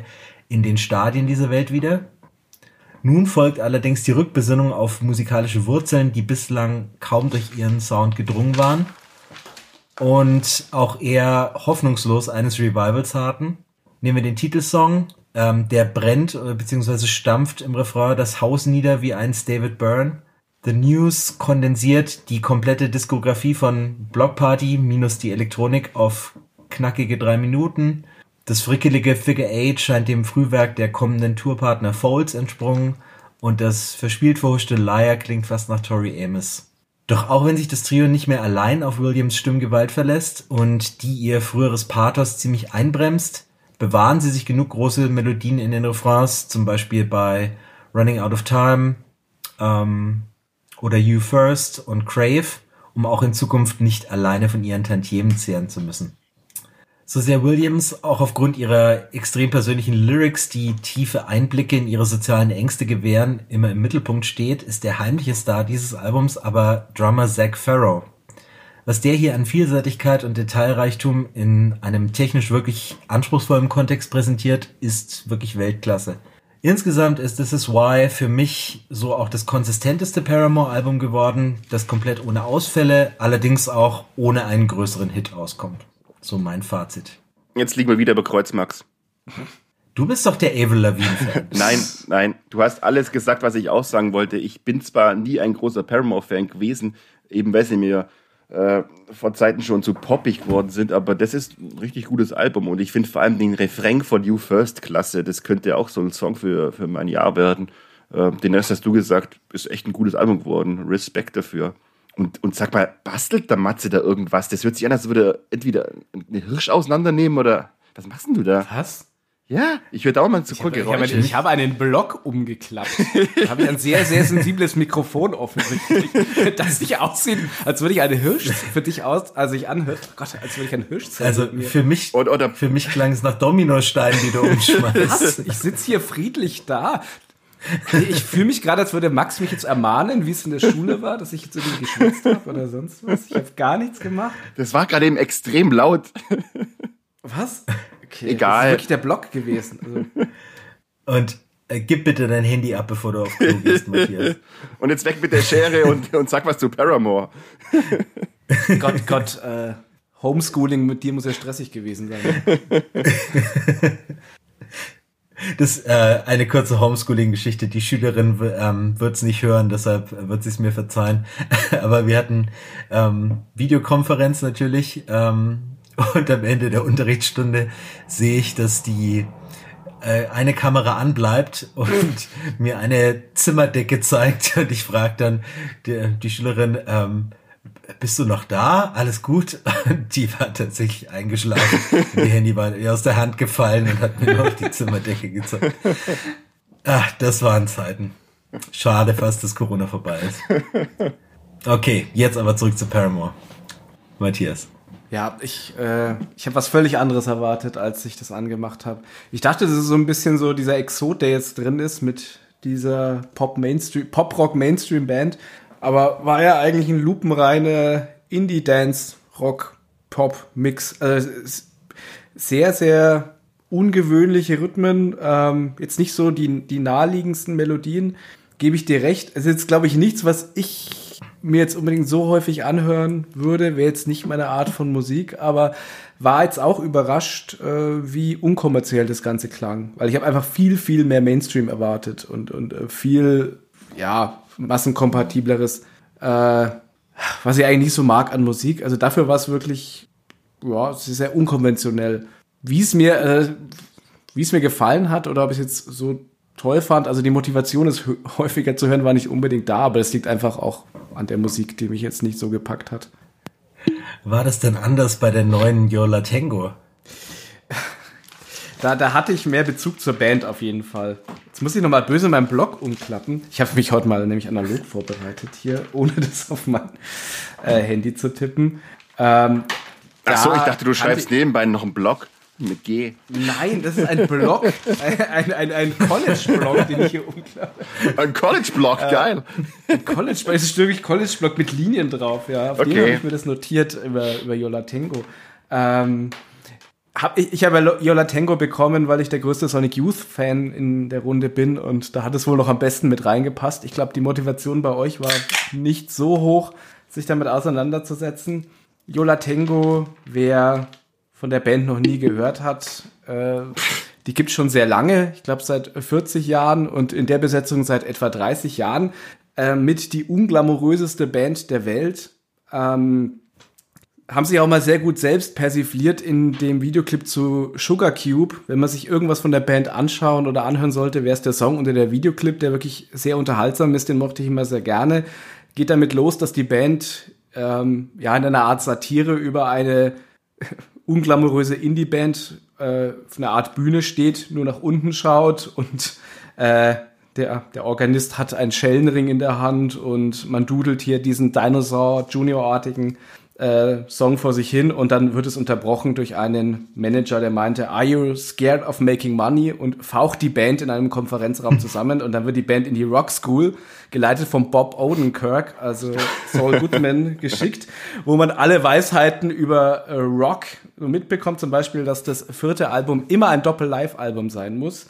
in den Stadien dieser Welt wieder. Nun folgt allerdings die Rückbesinnung auf musikalische Wurzeln, die bislang kaum durch ihren Sound gedrungen waren und auch eher hoffnungslos eines Revivals harten. Nehmen wir den Titelsong, ähm, der brennt äh, bzw. stampft im Refrain das Haus nieder wie einst David Byrne. The News kondensiert die komplette Diskografie von Block Party minus die Elektronik auf knackige drei Minuten. Das frickelige Figure Eight scheint dem Frühwerk der kommenden Tourpartner Folds entsprungen und das verspielt verhuschte Liar klingt fast nach Tori Amos. Doch auch wenn sich das Trio nicht mehr allein auf Williams Stimmgewalt verlässt und die ihr früheres Pathos ziemlich einbremst, bewahren sie sich genug große Melodien in den Refrains, zum Beispiel bei Running Out of Time ähm, oder You First und Crave, um auch in Zukunft nicht alleine von ihren Tantiemen zehren zu müssen. So sehr Williams auch aufgrund ihrer extrem persönlichen Lyrics, die tiefe Einblicke in ihre sozialen Ängste gewähren, immer im Mittelpunkt steht, ist der heimliche Star dieses Albums aber Drummer Zach Farrow. Was der hier an Vielseitigkeit und Detailreichtum in einem technisch wirklich anspruchsvollen Kontext präsentiert, ist wirklich Weltklasse. Insgesamt ist This Is Why für mich so auch das konsistenteste Paramore-Album geworden, das komplett ohne Ausfälle, allerdings auch ohne einen größeren Hit auskommt. So mein Fazit. Jetzt liegen wir wieder bei Kreuzmax. Du bist doch der Avril Lavigne-Fan. (laughs) nein, nein, du hast alles gesagt, was ich auch sagen wollte. Ich bin zwar nie ein großer Paramore-Fan gewesen, eben weil sie mir äh, vor Zeiten schon zu poppig geworden sind, aber das ist ein richtig gutes Album und ich finde vor allem den Refrain von You First klasse. Das könnte auch so ein Song für, für mein Jahr werden. Äh, den Rest hast du gesagt, ist echt ein gutes Album geworden. Respekt dafür. Und, und sag mal, bastelt der Matze da irgendwas? Das hört sich an, als würde er entweder einen Hirsch auseinandernehmen oder. Was machst denn du da? Was? Ja, ich höre auch mal zu ich, habe, ich, ich habe einen Block umgeklappt. da habe ich ein sehr, sehr sensibles Mikrofon offensichtlich, (laughs) das nicht aussieht, als würde ich eine Hirsch für dich aus, also ich anhört, oh Gott, als würde ich einen Hirsch zeigen. Also für mich, oder, oder für mich klang es nach Dominosteinen, die du umschmeißt. Was? Ich sitze hier friedlich da. Ich fühle mich gerade, als würde Max mich jetzt ermahnen, wie es in der Schule war, dass ich jetzt irgendwie geschwitzt habe oder sonst was. Ich habe gar nichts gemacht. Das war gerade eben extrem laut. Was? Okay, Egal. Das ist wirklich der Block gewesen. Also. Und äh, gib bitte dein Handy ab, bevor du auf Klo gehst, (laughs) Matthias. Und jetzt weg mit der Schere und, und sag was zu Paramore. (laughs) Gott, Gott, äh, Homeschooling mit dir muss ja stressig gewesen sein. (laughs) Das äh, eine kurze Homeschooling-Geschichte. Die Schülerin ähm, wird es nicht hören, deshalb wird sie es mir verzeihen. (laughs) Aber wir hatten ähm, Videokonferenz natürlich ähm, und am Ende der Unterrichtsstunde sehe ich, dass die äh, eine Kamera anbleibt und mir eine Zimmerdecke zeigt und ich frage dann die, die Schülerin, ähm, bist du noch da? Alles gut? (laughs) Die war tatsächlich eingeschlafen. Die Handy war ihr aus der Hand gefallen und hat mir noch die Zimmerdecke gezeigt. Ach, das waren Zeiten. Schade fast, dass Corona vorbei ist. Okay, jetzt aber zurück zu Paramore. Matthias. Ja, ich, äh, ich habe was völlig anderes erwartet, als ich das angemacht habe. Ich dachte, das ist so ein bisschen so dieser Exot, der jetzt drin ist mit dieser Pop-Mainstream, Pop-Rock-Mainstream-Band. Aber war ja eigentlich ein lupenreine Indie-Dance, Rock, Pop-Mix. Also sehr, sehr ungewöhnliche Rhythmen. Ähm, jetzt nicht so die, die naheliegendsten Melodien. Gebe ich dir recht. Es ist jetzt, glaube ich, nichts, was ich mir jetzt unbedingt so häufig anhören würde. Wäre jetzt nicht meine Art von Musik, aber war jetzt auch überrascht, äh, wie unkommerziell das Ganze klang. Weil ich habe einfach viel, viel mehr Mainstream erwartet und, und äh, viel, ja, massenkompatibleres, äh, was ich eigentlich nicht so mag an Musik. Also dafür war es wirklich, ja, es ist sehr unkonventionell. Wie es mir, äh, wie es mir gefallen hat oder ob ich es jetzt so toll fand, also die Motivation, es (laughs) häufiger zu hören, war nicht unbedingt da, aber es liegt einfach auch an der Musik, die mich jetzt nicht so gepackt hat. War das denn anders bei der neuen Yola Tango? Da, da hatte ich mehr Bezug zur Band auf jeden Fall. Jetzt muss ich nochmal böse meinen Blog umklappen. Ich habe mich heute mal nämlich analog vorbereitet hier, ohne (laughs) das auf mein äh, Handy zu tippen. Ähm, Ach so, ich dachte, du schreibst nebenbei noch einen Blog mit G. Nein, das ist ein Blog, (laughs) ein, ein, ein College-Blog, den ich hier umklappe. Ein College-Blog, äh, geil. Ein College-Blog, es ist wirklich College-Blog mit Linien drauf, ja. Auf okay. dem habe ich mir das notiert über, über Yola Tango. Ähm, hab ich, ich habe Yola Tango bekommen, weil ich der größte Sonic Youth Fan in der Runde bin und da hat es wohl noch am besten mit reingepasst. Ich glaube, die Motivation bei euch war nicht so hoch, sich damit auseinanderzusetzen. Yola Tango, wer von der Band noch nie gehört hat, äh, die gibt schon sehr lange, ich glaube seit 40 Jahren und in der Besetzung seit etwa 30 Jahren, äh, mit die unglamouröseste Band der Welt. Ähm, haben sich auch mal sehr gut selbst persifliert in dem Videoclip zu Sugar Cube. Wenn man sich irgendwas von der Band anschauen oder anhören sollte, wäre es der Song unter der Videoclip, der wirklich sehr unterhaltsam ist, den mochte ich immer sehr gerne. Geht damit los, dass die Band ähm, ja in einer Art Satire über eine (laughs) unglamouröse Indie-Band äh, auf einer Art Bühne steht, nur nach unten schaut und äh, der, der Organist hat einen Schellenring in der Hand und man dudelt hier diesen Dinosaur Junior-artigen äh, Song vor sich hin und dann wird es unterbrochen durch einen Manager, der meinte, Are you scared of making money? und faucht die Band in einem Konferenzraum zusammen und dann wird die Band in die Rock School, geleitet von Bob Odenkirk, also Saul Goodman, (laughs) geschickt, wo man alle Weisheiten über äh, Rock mitbekommt, zum Beispiel, dass das vierte Album immer ein Doppel-Live-Album sein muss.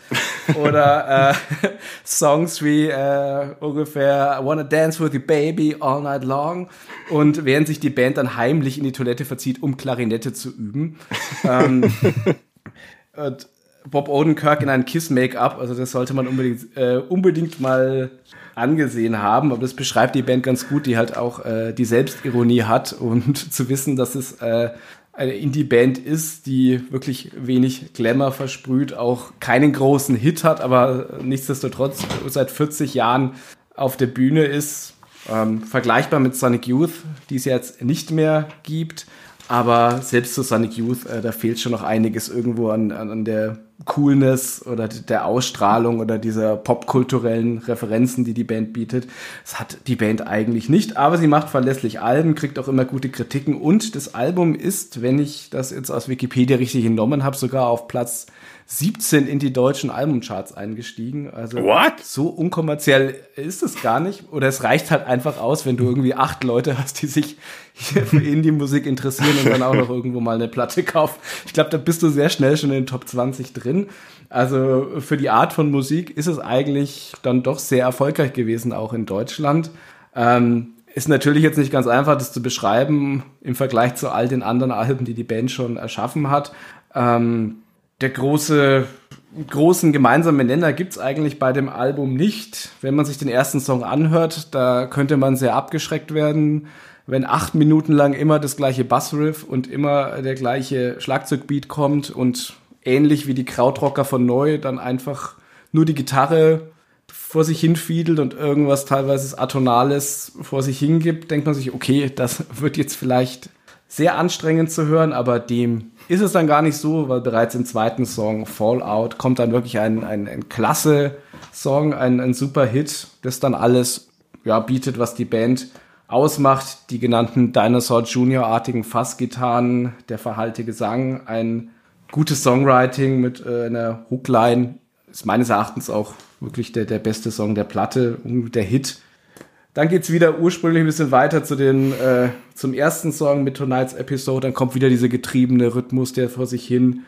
Oder äh, (laughs) Songs wie äh, ungefähr I Wanna Dance with You Baby All Night Long. Und während sich die Band dann heimlich in die Toilette verzieht, um Klarinette zu üben. ähm, (laughs) und Bob Odenkirk in ein Kiss-Make-up, also das sollte man unbedingt, äh, unbedingt mal angesehen haben, aber das beschreibt die Band ganz gut, die halt auch äh, die Selbstironie hat und (laughs) zu wissen, dass es äh, eine Indie-Band ist, die wirklich wenig Glamour versprüht, auch keinen großen Hit hat, aber nichtsdestotrotz seit 40 Jahren auf der Bühne ist. Ähm, vergleichbar mit Sonic Youth, die es jetzt nicht mehr gibt. Aber selbst zu Sonic Youth, äh, da fehlt schon noch einiges irgendwo an, an, an der Coolness oder der Ausstrahlung oder dieser popkulturellen Referenzen, die die Band bietet. Das hat die Band eigentlich nicht, aber sie macht verlässlich Alben, kriegt auch immer gute Kritiken und das Album ist, wenn ich das jetzt aus Wikipedia richtig entnommen habe, sogar auf Platz 17 in die deutschen Albumcharts eingestiegen. Also What? so unkommerziell ist es gar nicht. Oder es reicht halt einfach aus, wenn du irgendwie acht Leute hast, die sich hier für Indie-Musik interessieren und dann auch noch irgendwo mal eine Platte kaufen. Ich glaube, da bist du sehr schnell schon in den Top 20 drin. Also für die Art von Musik ist es eigentlich dann doch sehr erfolgreich gewesen, auch in Deutschland. Ähm, ist natürlich jetzt nicht ganz einfach, das zu beschreiben im Vergleich zu all den anderen Alben, die die Band schon erschaffen hat. Ähm, der große, großen gemeinsame Nenner gibt's eigentlich bei dem Album nicht. Wenn man sich den ersten Song anhört, da könnte man sehr abgeschreckt werden, wenn acht Minuten lang immer das gleiche Bassriff und immer der gleiche Schlagzeugbeat kommt und ähnlich wie die Krautrocker von Neu dann einfach nur die Gitarre vor sich hinfiedelt und irgendwas teilweise Atonales vor sich hingibt, denkt man sich, okay, das (laughs) wird jetzt vielleicht sehr anstrengend zu hören, aber dem ist es dann gar nicht so, weil bereits im zweiten Song Fallout kommt dann wirklich ein, ein, ein klasse Song, ein, ein super Hit, das dann alles ja, bietet, was die Band ausmacht. Die genannten Dinosaur Junior-artigen Fassgitarren, der verhalte Gesang, ein gutes Songwriting mit äh, einer Hookline, ist meines Erachtens auch wirklich der, der beste Song der Platte, der Hit. Dann geht's wieder ursprünglich ein bisschen weiter zu den, äh, zum ersten Song mit Tonight's Episode. Dann kommt wieder dieser getriebene Rhythmus, der vor sich hin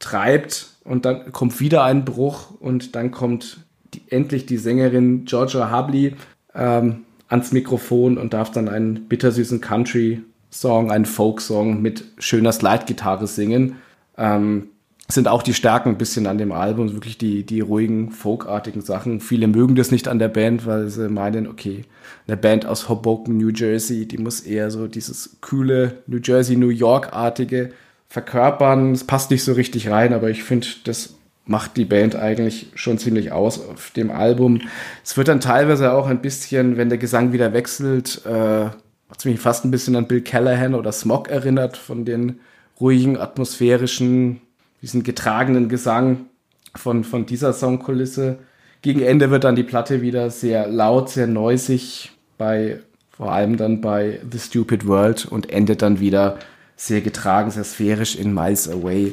treibt. Und dann kommt wieder ein Bruch und dann kommt die, endlich die Sängerin Georgia Hubley ähm, ans Mikrofon und darf dann einen bittersüßen Country-Song, einen Folk-Song mit schöner Slide-Gitarre singen. Ähm, sind auch die Stärken ein bisschen an dem Album, wirklich die, die ruhigen, folkartigen Sachen. Viele mögen das nicht an der Band, weil sie meinen, okay, eine Band aus Hoboken, New Jersey, die muss eher so dieses kühle New Jersey, New York-artige verkörpern. Es passt nicht so richtig rein, aber ich finde, das macht die Band eigentlich schon ziemlich aus auf dem Album. Es wird dann teilweise auch ein bisschen, wenn der Gesang wieder wechselt, äh, hat mich fast ein bisschen an Bill Callahan oder Smog erinnert, von den ruhigen, atmosphärischen, diesen getragenen Gesang von, von dieser Songkulisse. Gegen Ende wird dann die Platte wieder sehr laut, sehr neusig, bei, vor allem dann bei The Stupid World und endet dann wieder sehr getragen, sehr sphärisch in Miles Away.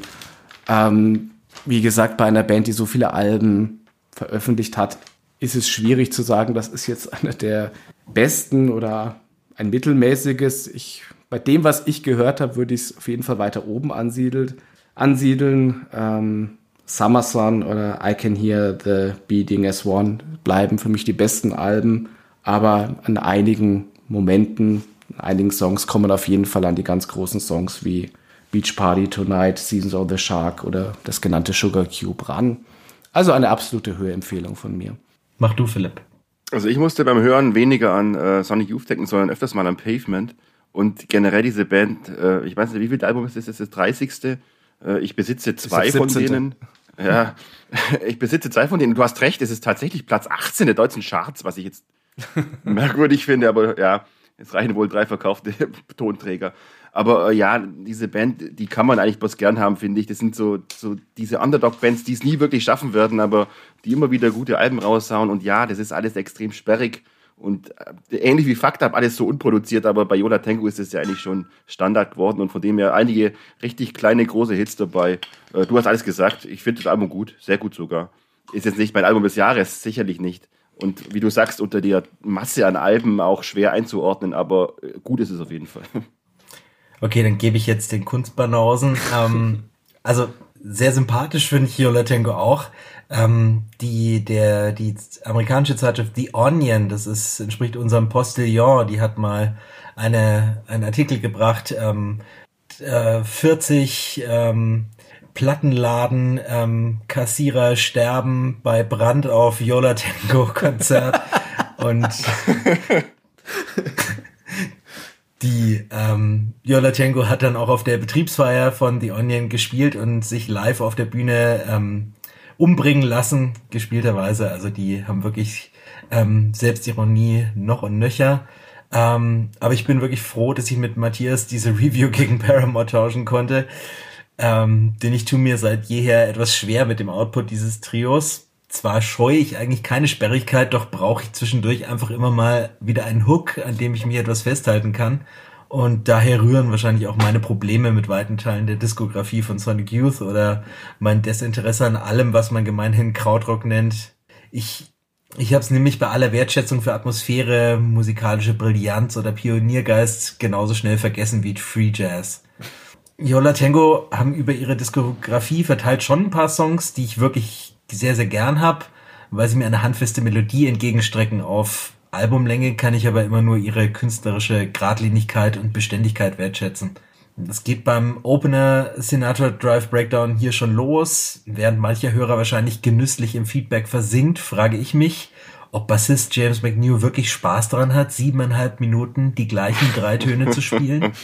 Ähm, wie gesagt, bei einer Band, die so viele Alben veröffentlicht hat, ist es schwierig zu sagen, das ist jetzt einer der besten oder ein mittelmäßiges. Ich, bei dem, was ich gehört habe, würde ich es auf jeden Fall weiter oben ansiedelt, ansiedeln. Ähm, Summer Sun oder I Can Hear the Beating as One bleiben für mich die besten Alben, aber an einigen Momenten In einigen Songs kommen auf jeden Fall an die ganz großen Songs wie Beach Party Tonight, Seasons of the Shark oder das genannte Sugar Cube ran. Also eine absolute Hörempfehlung von mir. Mach du, Philipp. Also ich musste beim Hören weniger an äh, Sonic Youth denken, sondern öfters mal an Pavement. Und generell diese Band, äh, ich weiß nicht, wie viel Album ist das? Das ist das 30. Äh, ich besitze zwei von denen. Ja, (laughs) ich besitze zwei von denen. Du hast recht, es ist tatsächlich Platz 18 der deutschen Charts, was ich jetzt (laughs) merkwürdig finde, aber ja, es reichen wohl drei verkaufte (laughs) Tonträger. Aber äh, ja, diese Band, die kann man eigentlich bloß gern haben, finde ich. Das sind so, so diese Underdog-Bands, die es nie wirklich schaffen werden, aber die immer wieder gute Alben raushauen. Und ja, das ist alles extrem sperrig. Und äh, ähnlich wie Up, alles so unproduziert, aber bei Yola Tango ist es ja eigentlich schon Standard geworden und von dem her einige richtig kleine, große Hits dabei. Äh, du hast alles gesagt. Ich finde das Album gut, sehr gut sogar. Ist jetzt nicht mein Album des Jahres, sicherlich nicht. Und wie du sagst, unter der Masse an Alben auch schwer einzuordnen, aber äh, gut ist es auf jeden Fall. (laughs) Okay, dann gebe ich jetzt den Kunstbanausen. ähm, also sehr sympathisch finde ich Yola Tango auch. Ähm, die, der, die amerikanische Zeitschrift The Onion, das ist, entspricht unserem Postillon, die hat mal eine, einen Artikel gebracht, ähm, äh, 40 ähm, Plattenladen ähm, Kassierer sterben bei Brand auf Yola Tango Konzert. (laughs) Und die ähm, Yola Tango hat dann auch auf der Betriebsfeier von The Onion gespielt und sich live auf der Bühne ähm, umbringen lassen, gespielterweise. Also die haben wirklich ähm, Selbstironie noch und nöcher. Ähm, aber ich bin wirklich froh, dass ich mit Matthias diese Review gegen Paramore tauschen konnte. Ähm, denn ich tue mir seit jeher etwas schwer mit dem Output dieses Trios. Zwar scheue ich eigentlich keine Sperrigkeit, doch brauche ich zwischendurch einfach immer mal wieder einen Hook, an dem ich mich etwas festhalten kann. Und daher rühren wahrscheinlich auch meine Probleme mit weiten Teilen der Diskografie von Sonic Youth oder mein Desinteresse an allem, was man gemeinhin Krautrock nennt. Ich, ich habe es nämlich bei aller Wertschätzung für Atmosphäre, musikalische Brillanz oder Pioniergeist genauso schnell vergessen wie Free Jazz. Yola Tango haben über ihre Diskografie verteilt schon ein paar Songs, die ich wirklich sehr, sehr gern hab, weil sie mir eine handfeste Melodie entgegenstrecken auf Albumlänge kann ich aber immer nur ihre künstlerische Gradlinigkeit und Beständigkeit wertschätzen. Das geht beim Opener Sinatra Drive Breakdown hier schon los. Während mancher Hörer wahrscheinlich genüsslich im Feedback versinkt, frage ich mich, ob Bassist James McNew wirklich Spaß daran hat, siebeneinhalb Minuten die gleichen drei Töne zu spielen. (laughs)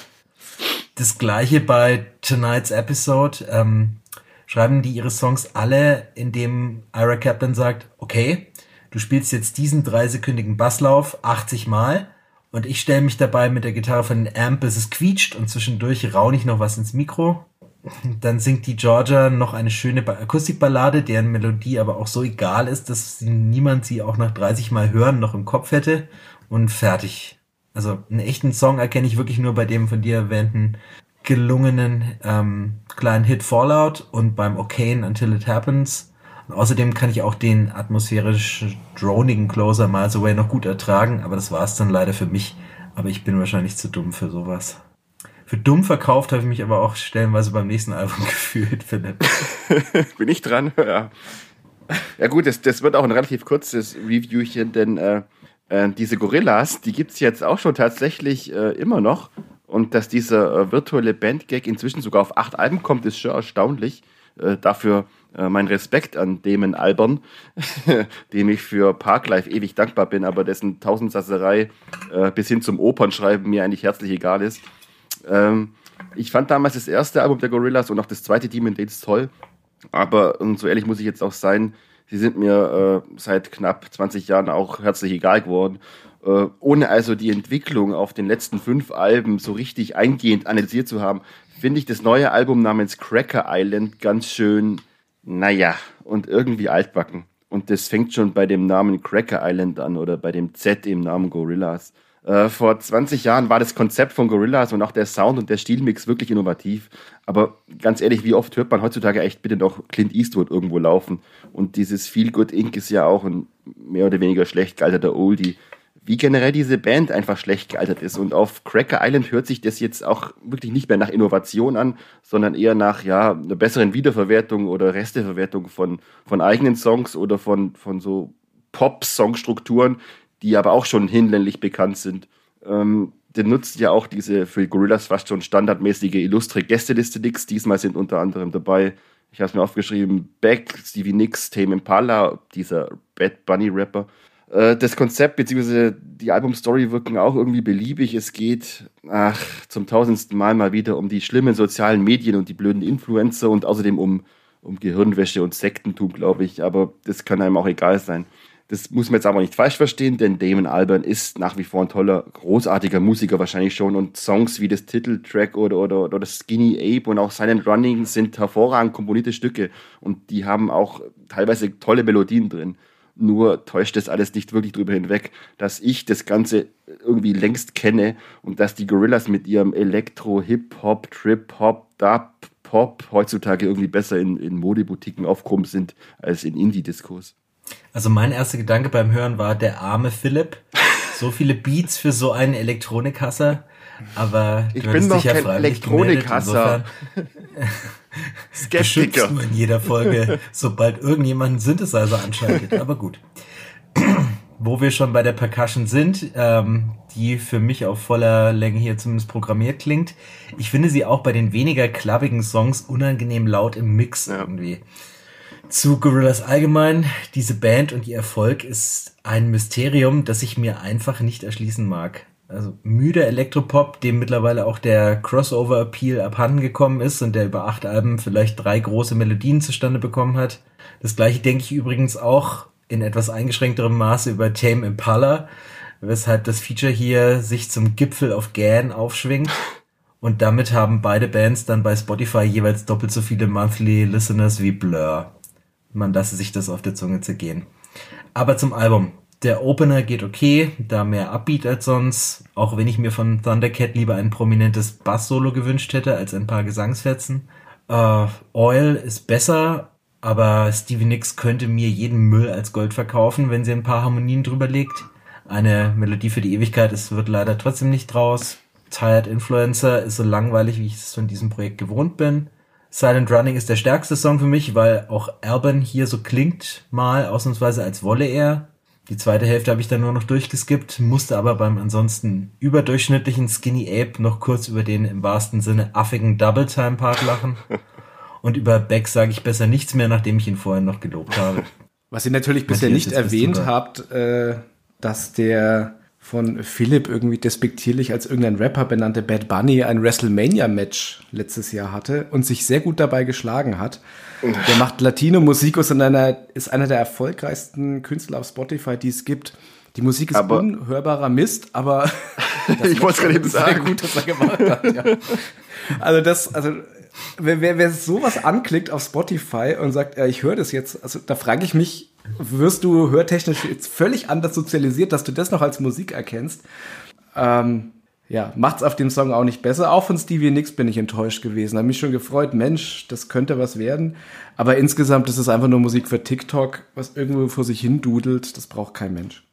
Das gleiche bei Tonight's Episode. Ähm, schreiben die ihre Songs alle, indem Ira Kaplan sagt, okay, du spielst jetzt diesen dreisekündigen Basslauf 80 Mal und ich stelle mich dabei mit der Gitarre von den Amp, bis es quietscht und zwischendurch raune ich noch was ins Mikro. Dann singt die Georgia noch eine schöne Akustikballade, deren Melodie aber auch so egal ist, dass niemand sie auch nach 30 Mal hören noch im Kopf hätte und fertig. Also einen echten Song erkenne ich wirklich nur bei dem von dir erwähnten gelungenen ähm, kleinen Hit Fallout und beim Okayen Until It Happens und außerdem kann ich auch den atmosphärisch dronigen Closer Miles Away noch gut ertragen, aber das war es dann leider für mich. Aber ich bin wahrscheinlich zu dumm für sowas. Für dumm verkauft habe ich mich aber auch stellenweise beim nächsten Album (laughs) gefühlt, Philipp. (laughs) bin ich dran? Ja. Ja gut, das, das wird auch ein relativ kurzes Reviewchen, denn äh, äh, diese Gorillas, die gibt's jetzt auch schon tatsächlich äh, immer noch. Und dass dieser äh, virtuelle Bandgag inzwischen sogar auf acht Alben kommt, ist schon erstaunlich. Äh, dafür äh, mein Respekt an Damon Albern, (laughs) dem ich für Parklife ewig dankbar bin, aber dessen Tausendsasserei äh, bis hin zum Opernschreiben mir eigentlich herzlich egal ist. Ähm, ich fand damals das erste Album der Gorillas und auch das zweite Demon Dates toll, aber und so ehrlich muss ich jetzt auch sein, sie sind mir äh, seit knapp 20 Jahren auch herzlich egal geworden. Äh, ohne also die Entwicklung auf den letzten fünf Alben so richtig eingehend analysiert zu haben, finde ich das neue Album namens Cracker Island ganz schön naja, und irgendwie altbacken. Und das fängt schon bei dem Namen Cracker Island an oder bei dem Z im Namen Gorillas. Äh, vor 20 Jahren war das Konzept von Gorillas und auch der Sound und der Stilmix wirklich innovativ. Aber ganz ehrlich, wie oft hört man heutzutage echt bitte noch Clint Eastwood irgendwo laufen? Und dieses Feel Good Inc. ist ja auch ein mehr oder weniger schlecht gealterter Oldie wie generell diese Band einfach schlecht gealtert ist. Und auf Cracker Island hört sich das jetzt auch wirklich nicht mehr nach Innovation an, sondern eher nach ja, einer besseren Wiederverwertung oder Resteverwertung von, von eigenen Songs oder von, von so Pop-Songstrukturen, die aber auch schon hinlänglich bekannt sind. Ähm, der nutzt ja auch diese für Gorillas fast schon standardmäßige illustre Gästeliste nix. Diesmal sind unter anderem dabei, ich habe es mir aufgeschrieben, Beck, Stevie Nicks, Tame Impala, dieser Bad Bunny Rapper. Äh, das Konzept bzw. die Albumstory wirken auch irgendwie beliebig. Es geht, ach, zum tausendsten Mal mal wieder um die schlimmen sozialen Medien und die blöden Influencer und außerdem um, um Gehirnwäsche und Sektentum, glaube ich. Aber das kann einem auch egal sein. Das muss man jetzt aber nicht falsch verstehen, denn Damon Albarn ist nach wie vor ein toller, großartiger Musiker wahrscheinlich schon und Songs wie das Titeltrack oder, oder, oder Skinny Ape und auch Silent Running sind hervorragend komponierte Stücke und die haben auch teilweise tolle Melodien drin. Nur täuscht das alles nicht wirklich drüber hinweg, dass ich das Ganze irgendwie längst kenne und dass die Gorillas mit ihrem Elektro, Hip-Hop, Trip-Hop, Dub, Pop heutzutage irgendwie besser in, in Modeboutiquen aufgehoben sind als in Indie-Diskos. Also mein erster Gedanke beim Hören war der arme Philipp. So viele Beats für so einen Elektronikhasser. Aber ich bin doch kein Elektronikhasser. (laughs) Skeptiker. du in jeder Folge, (laughs) sobald irgendjemand einen Synthesizer anschaltet. Aber gut. Wo wir schon bei der Percussion sind, ähm, die für mich auf voller Länge hier zumindest programmiert klingt. Ich finde sie auch bei den weniger klappigen Songs unangenehm laut im Mix ja. irgendwie. Zu Gorillaz allgemein, diese Band und ihr Erfolg ist ein Mysterium, das ich mir einfach nicht erschließen mag. Also müder Elektropop, dem mittlerweile auch der Crossover-Appeal abhanden gekommen ist und der über acht Alben vielleicht drei große Melodien zustande bekommen hat. Das gleiche denke ich übrigens auch in etwas eingeschränkterem Maße über Tame Impala, weshalb das Feature hier sich zum Gipfel auf GAN aufschwingt. Und damit haben beide Bands dann bei Spotify jeweils doppelt so viele Monthly Listeners wie Blur man lasse sich das auf der Zunge zergehen. Aber zum Album. Der Opener geht okay, da mehr Upbeat als sonst, auch wenn ich mir von Thundercat lieber ein prominentes Bass-Solo gewünscht hätte als ein paar Gesangsfetzen. Uh, Oil ist besser, aber Stevie Nicks könnte mir jeden Müll als Gold verkaufen, wenn sie ein paar Harmonien drüber legt. Eine Melodie für die Ewigkeit, es wird leider trotzdem nicht draus. Tired Influencer ist so langweilig, wie ich es von diesem Projekt gewohnt bin. Silent Running ist der stärkste Song für mich, weil auch Alban hier so klingt mal ausnahmsweise als wolle er. Die zweite Hälfte habe ich dann nur noch durchgeskippt, musste aber beim ansonsten überdurchschnittlichen Skinny Ape noch kurz über den im wahrsten Sinne affigen Double Time Part lachen. (laughs) Und über Beck sage ich besser nichts mehr, nachdem ich ihn vorhin noch gelobt habe. Was ihr natürlich bisher nicht erwähnt habt, äh, dass der von Philipp irgendwie despektierlich als irgendein Rapper benannte Bad Bunny ein WrestleMania-Match letztes Jahr hatte und sich sehr gut dabei geschlagen hat. Der macht Latino-Musik und einer, ist einer der erfolgreichsten Künstler auf Spotify, die es gibt. Die Musik ist aber, unhörbarer Mist, aber (laughs) (laughs) ich wollte es gerade eben sagen. gut, was er gemacht hat. Ja. Also das, also wer, wer, wer sowas anklickt auf Spotify und sagt, ja, ich höre das jetzt, also da frage ich mich, wirst du hörtechnisch jetzt völlig anders sozialisiert, dass du das noch als Musik erkennst. Ähm, ja, macht's auf dem Song auch nicht besser. Auch von Stevie Nicks bin ich enttäuscht gewesen. Hab mich schon gefreut, Mensch, das könnte was werden. Aber insgesamt ist es einfach nur Musik für TikTok, was irgendwo vor sich hin dudelt. Das braucht kein Mensch.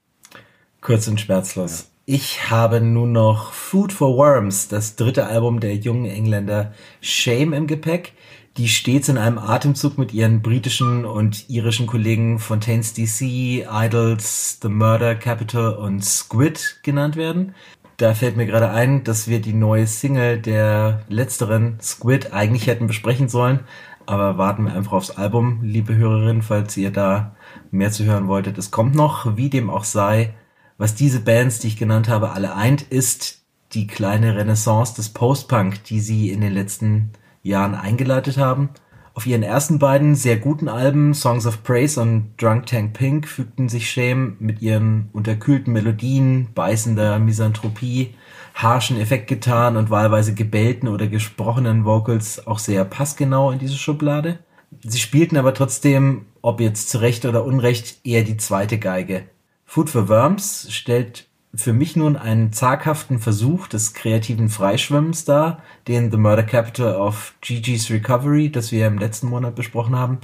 Kurz und schmerzlos. Ja. Ich habe nun noch Food for Worms, das dritte Album der jungen Engländer Shame im Gepäck die stets in einem Atemzug mit ihren britischen und irischen Kollegen Fontaines DC, Idols, The Murder Capital und Squid genannt werden. Da fällt mir gerade ein, dass wir die neue Single der letzteren Squid eigentlich hätten besprechen sollen, aber warten wir einfach aufs Album, liebe Hörerin, falls ihr da mehr zu hören wolltet. Es kommt noch, wie dem auch sei. Was diese Bands, die ich genannt habe, alle eint, ist die kleine Renaissance des Post-Punk, die sie in den letzten Jahren eingeleitet haben. Auf ihren ersten beiden sehr guten Alben Songs of Praise und Drunk Tank Pink fügten sich Shame mit ihren unterkühlten Melodien, beißender Misanthropie, harschen Effektgitarren und wahlweise gebellten oder gesprochenen Vocals auch sehr passgenau in diese Schublade. Sie spielten aber trotzdem, ob jetzt zu Recht oder Unrecht, eher die zweite Geige. Food for Worms stellt für mich nun einen zaghaften Versuch des kreativen Freischwimmens dar, den The Murder Capital of Gigi's Recovery, das wir im letzten Monat besprochen haben,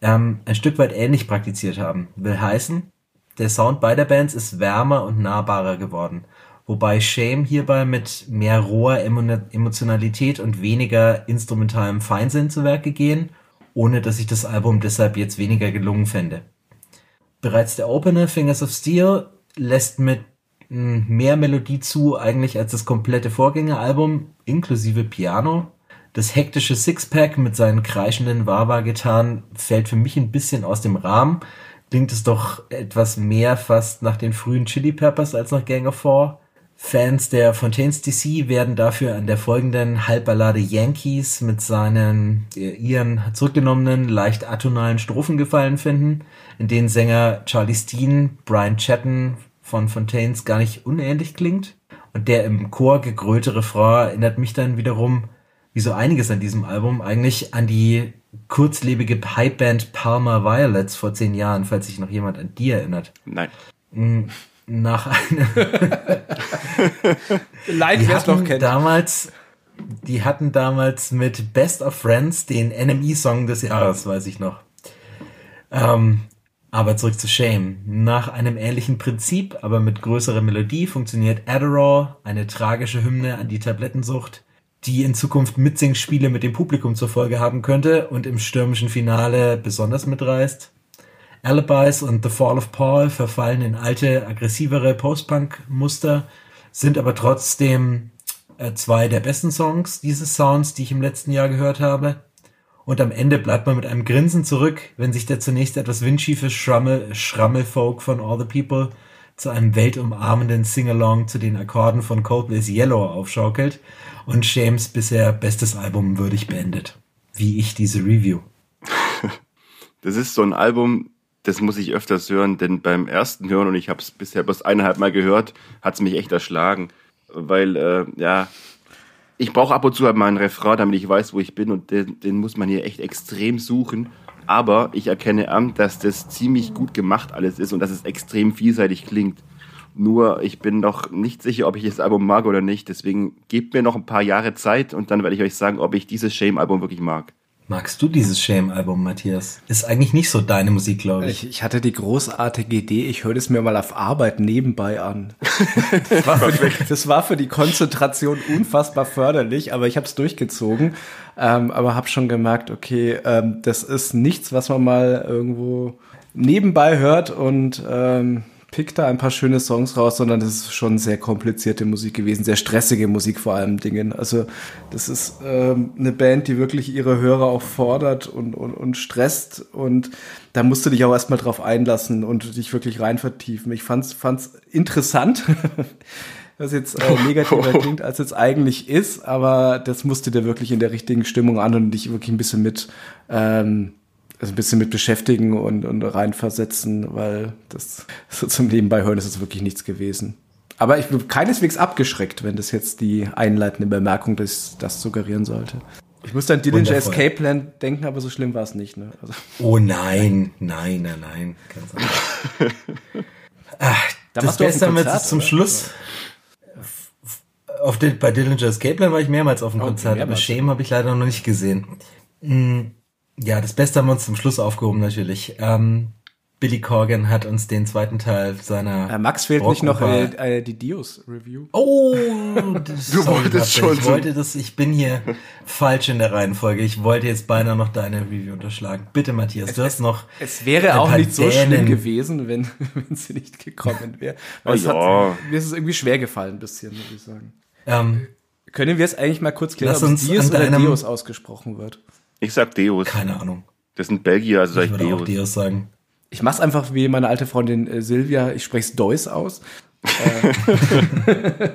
ähm, ein Stück weit ähnlich praktiziert haben. Will heißen, der Sound beider Bands ist wärmer und nahbarer geworden, wobei Shame hierbei mit mehr roher Emotionalität und weniger instrumentalem Feinsinn zu Werke gehen, ohne dass ich das Album deshalb jetzt weniger gelungen fände. Bereits der Opener Fingers of Steel lässt mit mehr Melodie zu eigentlich als das komplette Vorgängeralbum, inklusive Piano. Das hektische Sixpack mit seinen kreischenden Wawa-Gitarren fällt für mich ein bisschen aus dem Rahmen. Klingt es doch etwas mehr fast nach den frühen Chili Peppers als nach Gang of Four. Fans der Fontaines DC werden dafür an der folgenden Halbballade Yankees mit seinen äh, ihren zurückgenommenen, leicht atonalen Strophen gefallen finden, in denen Sänger Charlie Steen Brian Chatton von Fontaines gar nicht unähnlich klingt. Und der im Chor gegrölte Refrain erinnert mich dann wiederum, wie so einiges an diesem Album, eigentlich an die kurzlebige Pipeband Palmer Violets vor zehn Jahren, falls sich noch jemand an die erinnert. Nein. Mm, nach einem. (laughs) Leid, wer es noch kennt. Damals, die hatten damals mit Best of Friends den NME-Song des Jahres, weiß ich noch. Ähm, aber zurück zu Shame. Nach einem ähnlichen Prinzip, aber mit größerer Melodie, funktioniert Adderall, eine tragische Hymne an die Tablettensucht, die in Zukunft Mitsingspiele mit dem Publikum zur Folge haben könnte und im stürmischen Finale besonders mitreißt. Alibis und The Fall of Paul verfallen in alte, aggressivere Post-Punk-Muster, sind aber trotzdem äh, zwei der besten Songs dieses Sounds, die ich im letzten Jahr gehört habe. Und am Ende bleibt man mit einem Grinsen zurück, wenn sich der zunächst etwas windschiefe Schrammel, Schrammelfolk von All the People zu einem weltumarmenden Singalong zu den Akkorden von Coldplay's Yellow aufschaukelt und Shames bisher bestes Album würdig beendet. Wie ich diese Review. (laughs) Das ist so ein Album, das muss ich öfters hören, denn beim ersten Hören, und ich habe es bisher bloß eineinhalb Mal gehört, hat es mich echt erschlagen. Weil, äh, ja, ich brauche ab und zu halt mal einen Refrain, damit ich weiß, wo ich bin, und den, den muss man hier echt extrem suchen. Aber ich erkenne an, dass das ziemlich gut gemacht alles ist und dass es extrem vielseitig klingt. Nur ich bin noch nicht sicher, ob ich das Album mag oder nicht. Deswegen gebt mir noch ein paar Jahre Zeit und dann werde ich euch sagen, ob ich dieses Shame-Album wirklich mag. Magst du dieses Shame-Album, Matthias? Ist eigentlich nicht so deine Musik, glaube ich. ich. ich. hatte die großartige Idee, ich höre es mir mal auf Arbeit nebenbei an. Das (laughs) war, für, die, das war für die Konzentration unfassbar förderlich, aber ich habe es durchgezogen. Ähm, aber habe schon gemerkt, okay, ähm, das ist nichts, was man mal irgendwo nebenbei hört und ähm, pickt da ein paar schöne Songs raus, sondern das ist schon sehr komplizierte Musik gewesen, sehr stressige Musik vor allem Dingen. Also das ist ähm, eine Band, die wirklich ihre Hörer auch fordert und, und, und stresst und da musst du dich auch erstmal drauf einlassen und dich wirklich rein vertiefen. Ich fand's, fand's interessant. (laughs) was jetzt äh, (laughs) negativer klingt, als es eigentlich ist, aber das musste dir wirklich in der richtigen Stimmung an und dich wirklich ein bisschen mit ähm, ein bisschen mit beschäftigen und, und reinversetzen, weil das so zum Nebenbei hören ist es wirklich nichts gewesen. Aber ich bin keineswegs abgeschreckt, wenn das jetzt die einleitende Bemerkung das, das suggerieren sollte. Ich muss an Dillinger Escape Plan denken, aber so schlimm war es nicht. Ne? Also. Oh nein, nein, nein, nein. Ganz Ach, (laughs) da das Beste haben wir jetzt zum oder? Schluss. Auf bei Dillinger Escape Plan war ich mehrmals auf dem oh, Konzert, aber Shame habe ich leider noch nicht gesehen. Hm. Ja, das Beste haben wir uns zum Schluss aufgehoben natürlich. Ähm, Billy Corgan hat uns den zweiten Teil seiner. Äh, Max fehlt nicht noch äh, äh, die Dios-Review. Oh, das, du sorry, wolltest schon. Ich wollte das, ich bin hier (laughs) falsch in der Reihenfolge. Ich wollte jetzt beinahe noch deine Review unterschlagen. Bitte, Matthias, du es, hast noch. Es wäre auch nicht so Dänen. schlimm gewesen, wenn, (laughs) wenn sie nicht gekommen wäre. oh, ja. mir ist es irgendwie schwer gefallen, ein bisschen, muss ich sagen. Ähm, Können wir es eigentlich mal kurz klären, ob es Dios oder Dios ausgesprochen wird? Ich sag Deus. Keine Ahnung. Das sind Belgier, also sag ich, ich Deus. Auch Deus sagen. Ich mach's einfach wie meine alte Freundin äh, Silvia, ich spreche es Deus aus. Äh, (laughs)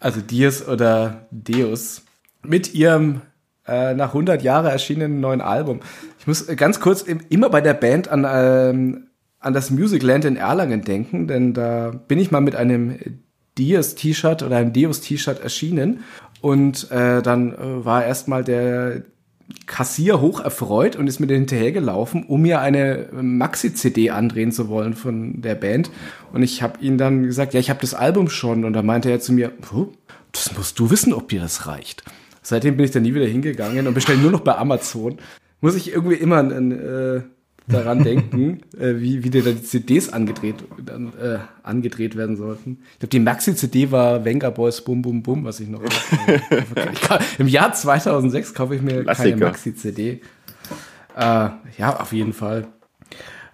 also Dios oder Deus. Mit ihrem äh, nach 100 Jahren erschienenen neuen Album. Ich muss ganz kurz immer bei der Band an, ähm, an das Musicland in Erlangen denken, denn da bin ich mal mit einem Dios-T-Shirt oder einem Deus-T-Shirt erschienen und äh, dann äh, war erstmal der Kassier hoch erfreut und ist mir hinterhergelaufen, um mir eine Maxi-CD andrehen zu wollen von der Band. Und ich habe ihm dann gesagt, ja, ich habe das Album schon. Und da meinte er zu mir, das musst du wissen, ob dir das reicht. Seitdem bin ich dann nie wieder hingegangen und bestelle nur noch bei Amazon. Muss ich irgendwie immer ein, äh, daran denken, äh, wie, wie dir da die CDs angedreht, äh, angedreht werden sollten. Ich glaube, die Maxi-CD war Venga Boys Bum Bum Bum, was ich noch kann, (laughs) Im Jahr 2006 kaufe ich mir Klassiker. keine Maxi-CD. Äh, ja, auf jeden Fall.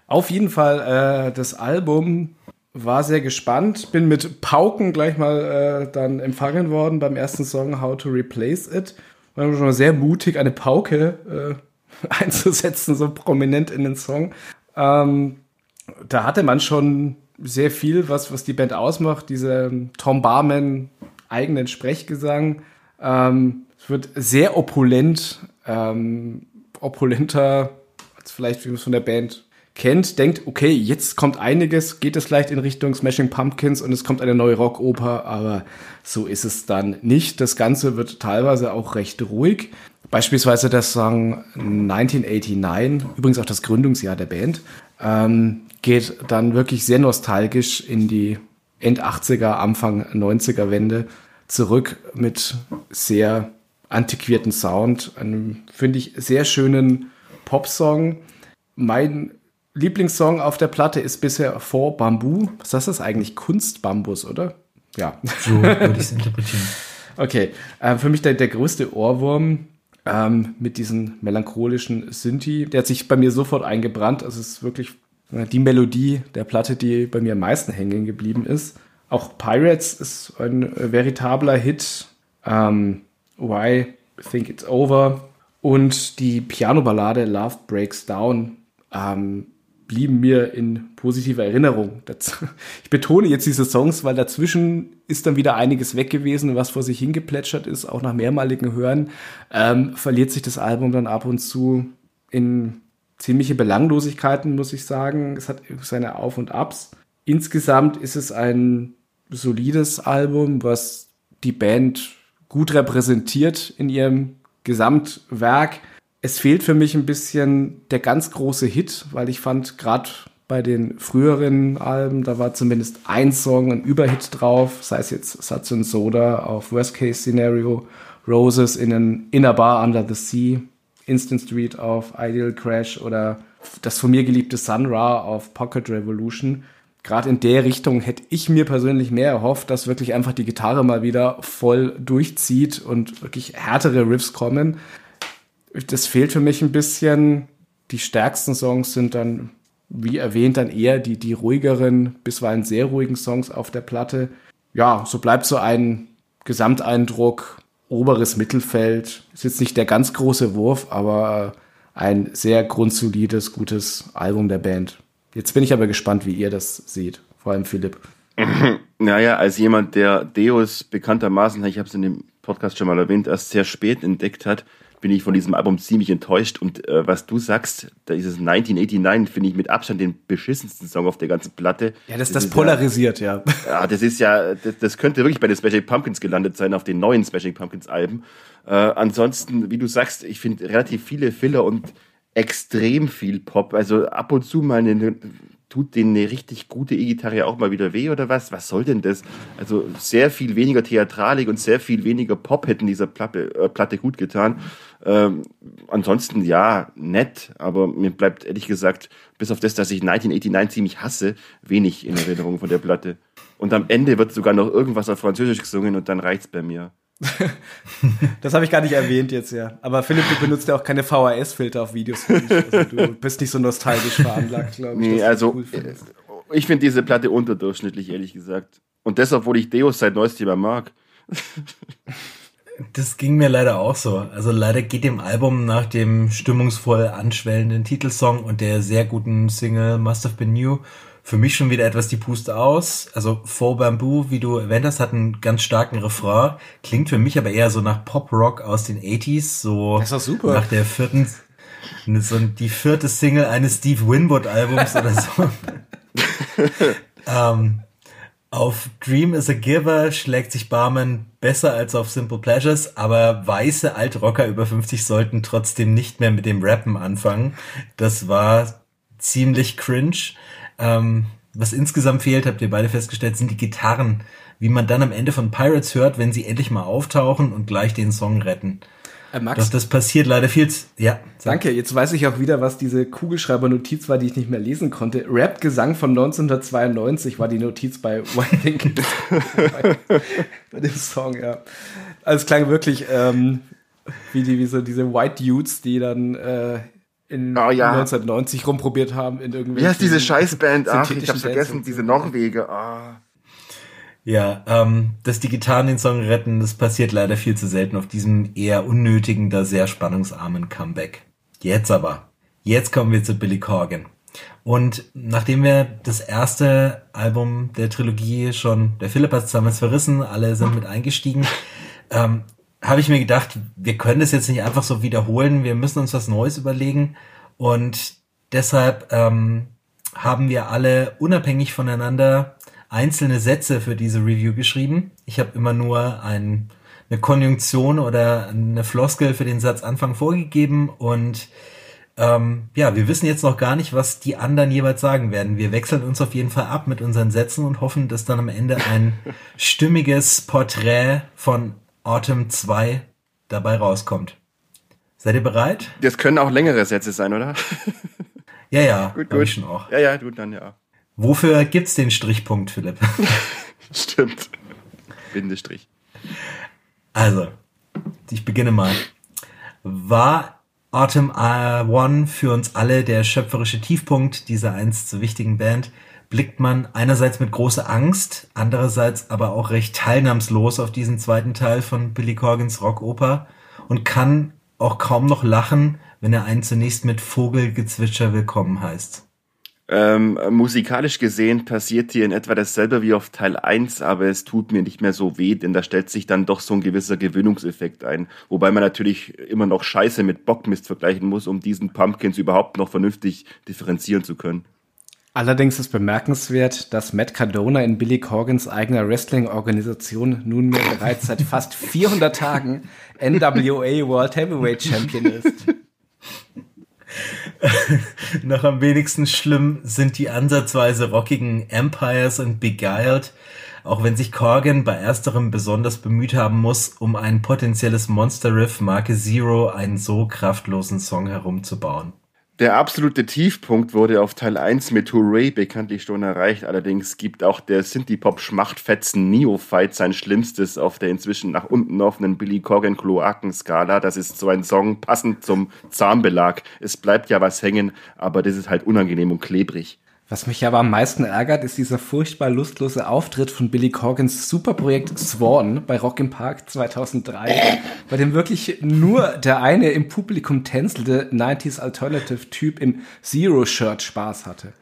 Auf jeden Fall, äh, das Album war sehr gespannt, bin mit Pauken gleich mal äh, dann empfangen worden beim ersten Song How to Replace It. War schon mal sehr mutig, eine Pauke äh, (laughs) einzusetzen, so prominent in den Song. Ähm, da hatte man schon sehr viel, was, was die Band ausmacht, diese Tom Barman eigenen Sprechgesang. Ähm, es wird sehr opulent, ähm, opulenter, als vielleicht wie man es von der Band kennt, denkt, okay, jetzt kommt einiges, geht es vielleicht in Richtung Smashing Pumpkins und es kommt eine neue Rockoper, aber so ist es dann nicht. Das Ganze wird teilweise auch recht ruhig. Beispielsweise der Song 1989, übrigens auch das Gründungsjahr der Band, ähm, geht dann wirklich sehr nostalgisch in die End 80er, Anfang 90er Wende zurück mit sehr antiquierten Sound, einem, finde ich, sehr schönen Popsong. Mein Lieblingssong auf der Platte ist bisher For Bamboo. Was ist das eigentlich? Kunstbambus, oder? Ja. So würde ich es interpretieren. (laughs) Okay, äh, für mich der, der größte Ohrwurm ähm, mit diesem melancholischen Synthi. Der hat sich bei mir sofort eingebrannt. Also es ist wirklich die Melodie der Platte, die bei mir am meisten hängen geblieben ist. Auch Pirates ist ein veritabler Hit. Ähm, Why Think It's Over und die Piano-Ballade Love Breaks Down ähm, blieben mir in positiver Erinnerung. Das, (laughs) ich betone jetzt diese Songs, weil dazwischen ist dann wieder einiges weg gewesen, was vor sich hingeplätschert ist, auch nach mehrmaligen Hören, ähm, verliert sich das Album dann ab und zu in ziemliche Belanglosigkeiten, muss ich sagen. Es hat seine Auf und Abs. Insgesamt ist es ein solides Album, was die Band gut repräsentiert in ihrem Gesamtwerk. Es fehlt für mich ein bisschen der ganz große Hit, weil ich fand, gerade bei den früheren Alben, da war zumindest ein Song, ein Überhit drauf, sei es jetzt Satz und Soda auf Worst Case Scenario, Roses in an Inner Bar Under the Sea, Instant Street auf Ideal Crash oder das von mir geliebte Sun Ra auf Pocket Revolution gerade in der Richtung hätte ich mir persönlich mehr erhofft, dass wirklich einfach die Gitarre mal wieder voll durchzieht und wirklich härtere Riffs kommen. Das fehlt für mich ein bisschen. Die stärksten Songs sind dann, wie erwähnt, dann eher die, die ruhigeren, bisweilen sehr ruhigen Songs auf der Platte. Ja, so bleibt so ein Gesamteindruck, oberes Mittelfeld. Ist jetzt nicht der ganz große Wurf, aber ein sehr grundsolides, gutes Album der Band. Jetzt bin ich aber gespannt, wie ihr das seht, vor allem Philipp. (laughs) Naja, als jemand, der Deus bekanntermaßen, ich habe es in dem Podcast schon mal erwähnt, erst sehr spät entdeckt hat, bin ich von diesem Album ziemlich enttäuscht. Und äh, was du sagst, da ist es 1989, finde ich mit Abstand den beschissensten Song auf der ganzen Platte. Ja, das, das, das polarisiert, ja, ja. (laughs) Ja, das ist ja, das, das könnte wirklich bei den Special Pumpkins gelandet sein, auf den neuen Special Pumpkins Alben. Äh, ansonsten, wie du sagst, ich finde relativ viele Filler und extrem viel Pop. Also ab und zu mal eine, tut denen eine richtig gute E-Gitarre auch mal wieder weh oder was? Was soll denn das? Also sehr viel weniger Theatralik und sehr viel weniger Pop hätten dieser Platte, äh, Platte gut getan. Ähm, ansonsten ja, nett, aber mir bleibt ehrlich gesagt, bis auf das, dass ich 1989 ziemlich hasse, wenig in Erinnerung von der Platte. Und am Ende wird sogar noch irgendwas auf Französisch gesungen und dann reicht's bei mir. (laughs) das habe ich gar nicht erwähnt jetzt, ja. Aber Philipp, du benutzt ja auch keine VHS-Filter auf Videos. Also du bist nicht so nostalgisch veranlagt, glaube ich. Nee, also cool ich finde diese Platte unterdurchschnittlich, ehrlich gesagt. Und das, obwohl ich Deus seit neuestem mag. (laughs) Das ging mir leider auch so. Also leider geht dem Album nach dem stimmungsvoll anschwellenden Titelsong und der sehr guten Single Must Have Been New für mich schon wieder etwas die Puste aus. Also Faux Bamboo, wie du erwähnt hast, hat einen ganz starken Refrain. Klingt für mich aber eher so nach Pop-Rock aus den 80s. So das ist super. nach der vierten, so die vierte Single eines Steve Winwood-Albums oder so. (laughs) ähm, auf Dream is a Giver schlägt sich Barman besser als auf Simple Pleasures, aber weiße Altrocker über 50 sollten trotzdem nicht mehr mit dem Rappen anfangen. Das war ziemlich cringe. Ähm, was insgesamt fehlt, habt ihr beide festgestellt, sind die Gitarren, wie man dann am Ende von Pirates hört, wenn sie endlich mal auftauchen und gleich den Song retten. Äh, Max, Doch das passiert leider viel ja. Sag. Danke, jetzt weiß ich auch wieder, was diese Kugelschreiber-Notiz war, die ich nicht mehr lesen konnte. Rap-Gesang von 1992 war die Notiz bei (laughs) One Thing. bei dem Song, ja. Also es klang wirklich ähm, wie, die, wie so diese White Dudes, die dann äh, in oh, ja. 1990 rumprobiert haben in irgendwie. Wie heißt diese Scheißband? Ach, ich hab's vergessen, diese Norwege. Oh. Ja, ähm, dass die Gitarren den Song retten, das passiert leider viel zu selten auf diesem eher unnötigen, da sehr spannungsarmen Comeback. Jetzt aber. Jetzt kommen wir zu Billy Corgan. Und nachdem wir das erste Album der Trilogie schon, der Philipp hat es damals verrissen, alle sind mit eingestiegen, ähm, habe ich mir gedacht, wir können das jetzt nicht einfach so wiederholen, wir müssen uns was Neues überlegen. Und deshalb ähm, haben wir alle unabhängig voneinander einzelne Sätze für diese Review geschrieben. Ich habe immer nur ein, eine Konjunktion oder eine Floskel für den Satzanfang vorgegeben und ähm, ja, wir wissen jetzt noch gar nicht, was die anderen jeweils sagen werden. Wir wechseln uns auf jeden Fall ab mit unseren Sätzen und hoffen, dass dann am Ende ein stimmiges Porträt von Autumn 2 dabei rauskommt. Seid ihr bereit? Das können auch längere Sätze sein, oder? (laughs) ja, ja, gut, gut. Schon auch. Ja, ja, gut, dann ja. Wofür gibt's den Strichpunkt, Philipp? (laughs) Stimmt. Bindestrich. Also, ich beginne mal. War Autumn One für uns alle der schöpferische Tiefpunkt dieser einst so wichtigen Band? Blickt man einerseits mit großer Angst, andererseits aber auch recht teilnahmslos auf diesen zweiten Teil von Billy Corgans Rockoper und kann auch kaum noch lachen, wenn er einen zunächst mit Vogelgezwitscher willkommen heißt. Ähm, musikalisch gesehen passiert hier in etwa dasselbe wie auf Teil 1, aber es tut mir nicht mehr so weh, denn da stellt sich dann doch so ein gewisser Gewöhnungseffekt ein. Wobei man natürlich immer noch Scheiße mit Bockmist vergleichen muss, um diesen Pumpkins überhaupt noch vernünftig differenzieren zu können. Allerdings ist bemerkenswert, dass Matt Cardona in Billy Corgans eigener Wrestling-Organisation nunmehr bereits seit (laughs) fast 400 Tagen NWA World Heavyweight Champion ist. (laughs) Noch am wenigsten schlimm sind die ansatzweise rockigen Empires und Beguiled, auch wenn sich Corgan bei ersterem besonders bemüht haben muss, um ein potenzielles Monster-Riff Marke Zero einen so kraftlosen Song herumzubauen. Der absolute Tiefpunkt wurde auf Teil 1 mit Hooray bekanntlich schon erreicht. Allerdings gibt auch der Synthie-Pop-Schmachtfetzen Neophyte sein Schlimmstes auf der inzwischen nach unten offenen Billy Corgan Kloakenskala. Das ist so ein Song passend zum Zahnbelag. Es bleibt ja was hängen, aber das ist halt unangenehm und klebrig. Was mich aber am meisten ärgert, ist dieser furchtbar lustlose Auftritt von Billy Corgans Superprojekt Swan bei Rock im Park 2003, bei dem wirklich nur der eine im Publikum tänzelte 90s Alternative Typ im Zero-Shirt Spaß hatte.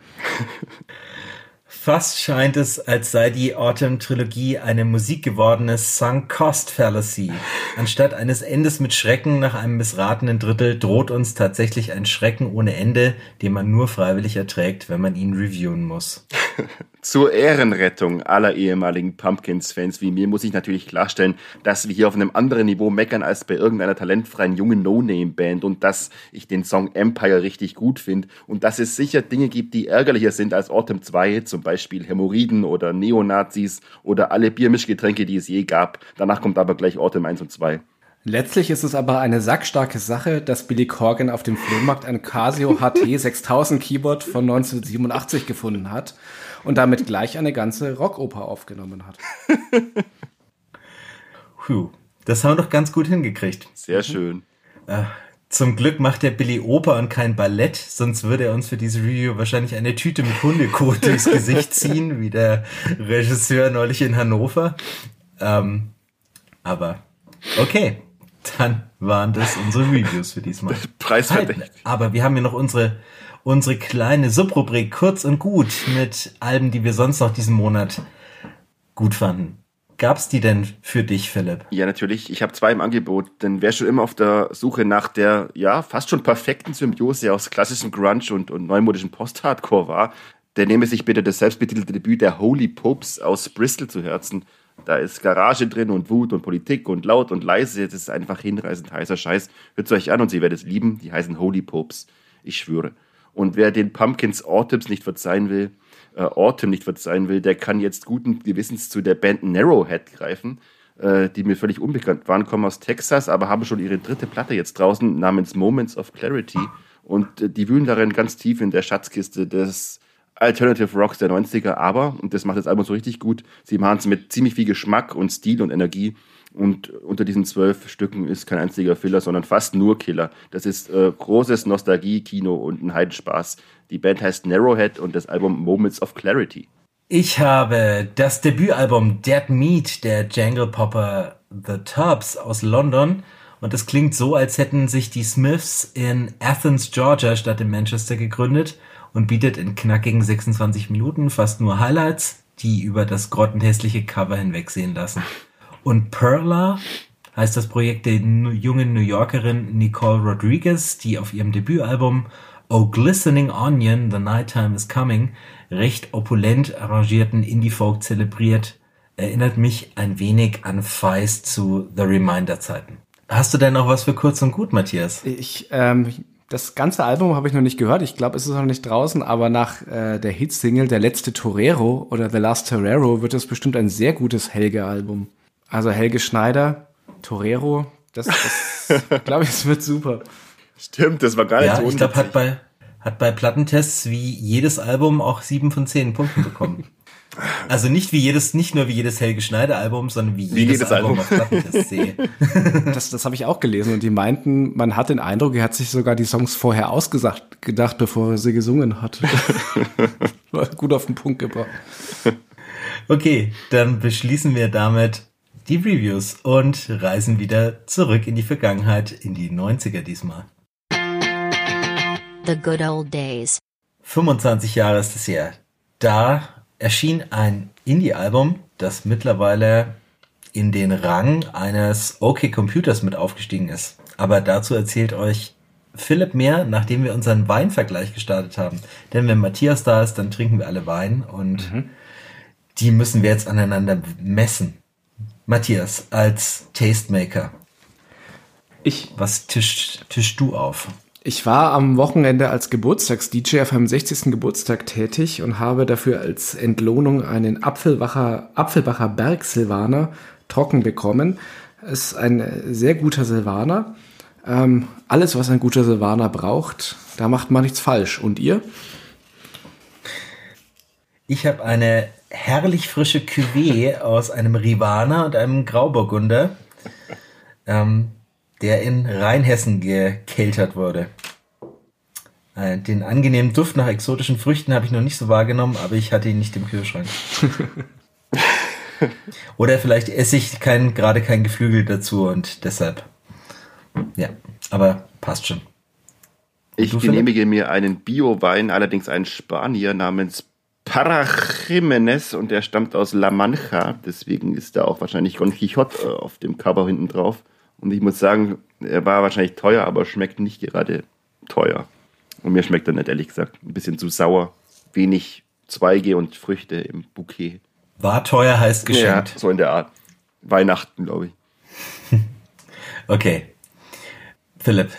Fast scheint es, als sei die Autumn-Trilogie eine musikgewordene Sunk-Cost-Fallacy. Anstatt eines Endes mit Schrecken nach einem missratenen Drittel droht uns tatsächlich ein Schrecken ohne Ende, den man nur freiwillig erträgt, wenn man ihn reviewen muss. (laughs) Zur Ehrenrettung aller ehemaligen Pumpkins-Fans wie mir muss ich natürlich klarstellen, dass wir hier auf einem anderen Niveau meckern als bei irgendeiner talentfreien jungen No-Name-Band und dass ich den Song Empire richtig gut finde und dass es sicher Dinge gibt, die ärgerlicher sind als Autumn 2, zum Beispiel Hämorrhoiden oder Neonazis oder alle Biermischgetränke, die es je gab. Danach kommt aber gleich Autumn 1 und 2. Letztlich ist es aber eine sackstarke Sache, dass Billy Corgan auf dem Flohmarkt ein Casio HT 6000 Keyboard von 1987 gefunden hat und damit gleich eine ganze Rockoper aufgenommen hat. (laughs) Puh, das haben wir doch ganz gut hingekriegt. Sehr schön. Äh, zum Glück macht der Billy Oper und kein Ballett, sonst würde er uns für diese Review wahrscheinlich eine Tüte mit Hundekot (laughs) durchs Gesicht ziehen, wie der Regisseur neulich in Hannover. Ähm, aber okay, dann waren das unsere Reviews für diesmal. (laughs) Preisverdächtig. Aber wir haben ja noch unsere unsere kleine Subrubrik kurz und gut mit Alben, die wir sonst noch diesen Monat gut fanden. Gab's die denn für dich, Philipp? Ja, natürlich. Ich habe zwei im Angebot. Denn wer schon immer auf der Suche nach der, ja, fast schon perfekten Symbiose aus klassischem Grunge und, und neumodischen Post-Hardcore war, der nehme sich bitte das selbstbetitelte Debüt der Holy Popes aus Bristol zu Herzen. Da ist Garage drin und Wut und Politik und laut und leise. Das ist einfach hinreißend heißer Scheiß. Hört euch an und ihr werdet es lieben. Die heißen Holy Popes. Ich schwöre. Und wer den Pumpkins Autumns nicht verzeihen will, äh, Autumn nicht verzeihen will, der kann jetzt guten Gewissens zu der Band Narrowhead greifen, äh, die mir völlig unbekannt waren, kommen aus Texas, aber haben schon ihre dritte Platte jetzt draußen namens Moments of Clarity. Und äh, die wühlen darin ganz tief in der Schatzkiste des Alternative Rocks der 90er, aber, und das macht das Album so richtig gut, sie machen es mit ziemlich viel Geschmack und Stil und Energie Und unter diesen zwölf Stücken ist kein einziger Filler, sondern fast nur Killer. Das ist äh, großes Nostalgie-Kino und ein Heidenspaß. Die Band heißt Narrowhead und das Album Moments of Clarity. Ich habe das Debütalbum Dead Meat der Jangle Popper The Tubs aus London. Und es klingt so, als hätten sich die Smiths in Athens, Georgia statt in Manchester gegründet und bietet in knackigen 26 Minuten fast nur Highlights, die über das grottenhässliche Cover hinwegsehen lassen. Und Perla heißt das Projekt der jungen New Yorkerin Nicole Rodriguez, die auf ihrem Debütalbum Oh Glistening Onion, The Nighttime is Coming recht opulent arrangierten Indie-Folk zelebriert, erinnert mich ein wenig an Feist zu The Reminder-Zeiten. Hast du denn noch was für kurz und gut, Matthias? Ich, ähm, das ganze Album habe ich noch nicht gehört. Ich glaube, es ist noch nicht draußen, aber nach äh, der Hitsingle Der letzte Torero oder The Last Torero wird es bestimmt ein sehr gutes Helge-Album. Also Helge Schneider, Torero, das, das (laughs) glaube ich, es wird super. Stimmt, das war geil. Ja, ich glaube, hat bei, hat bei Plattentests wie jedes Album auch sieben von zehn Punkten bekommen. (laughs) Also nicht wie jedes, nicht nur wie jedes Helge Schneider Album, sondern wie, wie jedes, jedes, Album, Album. auf Plattentests sehe. (laughs) Das, das habe ich auch gelesen und die meinten, man hat den Eindruck, er hat sich sogar die Songs vorher ausgesagt, gedacht, bevor er sie gesungen hat. Gut auf den Punkt gebracht. Okay, dann beschließen wir damit die Reviews und reisen wieder zurück in die Vergangenheit, in die 90er diesmal. The Good Old Days. 25 Jahre ist es her. Da erschien ein Indie-Album, das mittlerweile in den Rang eines OK Computers mit aufgestiegen ist. Aber dazu erzählt euch Philipp mehr, nachdem wir unseren Weinvergleich gestartet haben. Denn wenn Matthias da ist, dann trinken wir alle Wein und mhm. die müssen wir jetzt aneinander messen. Matthias, als Tastemaker. Ich. Was tischst, tischst du auf? Ich war am Wochenende als Geburtstags-DJ auf meinem 60. Geburtstag tätig und habe dafür als Entlohnung einen Apfelbacher, Apfelbacher Berg Silvaner trocken bekommen. Es ist ein sehr guter Silvaner. Ähm, alles, was ein guter Silvaner braucht, da macht man nichts falsch. Und ihr? Ich habe eine herrlich frische Cuvée aus einem Rivaner und einem Grauburgunder. Ähm, der in Rheinhessen gekeltert wurde. Äh, den angenehmen Duft nach exotischen Früchten habe ich noch nicht so wahrgenommen, aber ich hatte ihn nicht im Kühlschrank. (laughs) Oder vielleicht esse ich kein, gerade kein Geflügel dazu und deshalb. Ja, aber passt schon. Ich genehmige mir einen Bio-Wein, allerdings einen Spanier namens Parajimenez und der stammt aus La Mancha. Deswegen ist da auch wahrscheinlich Don Quixote äh, auf dem Cover hinten drauf. Und ich muss sagen, er war wahrscheinlich teuer, aber schmeckt nicht gerade teuer. Und mir schmeckt er nicht, ehrlich gesagt. Ein bisschen zu sauer. Wenig Zweige und Früchte im Bouquet. War teuer heißt geschenkt. Ja, so in der Art. Weihnachten, glaube ich. (laughs) okay. Philipp,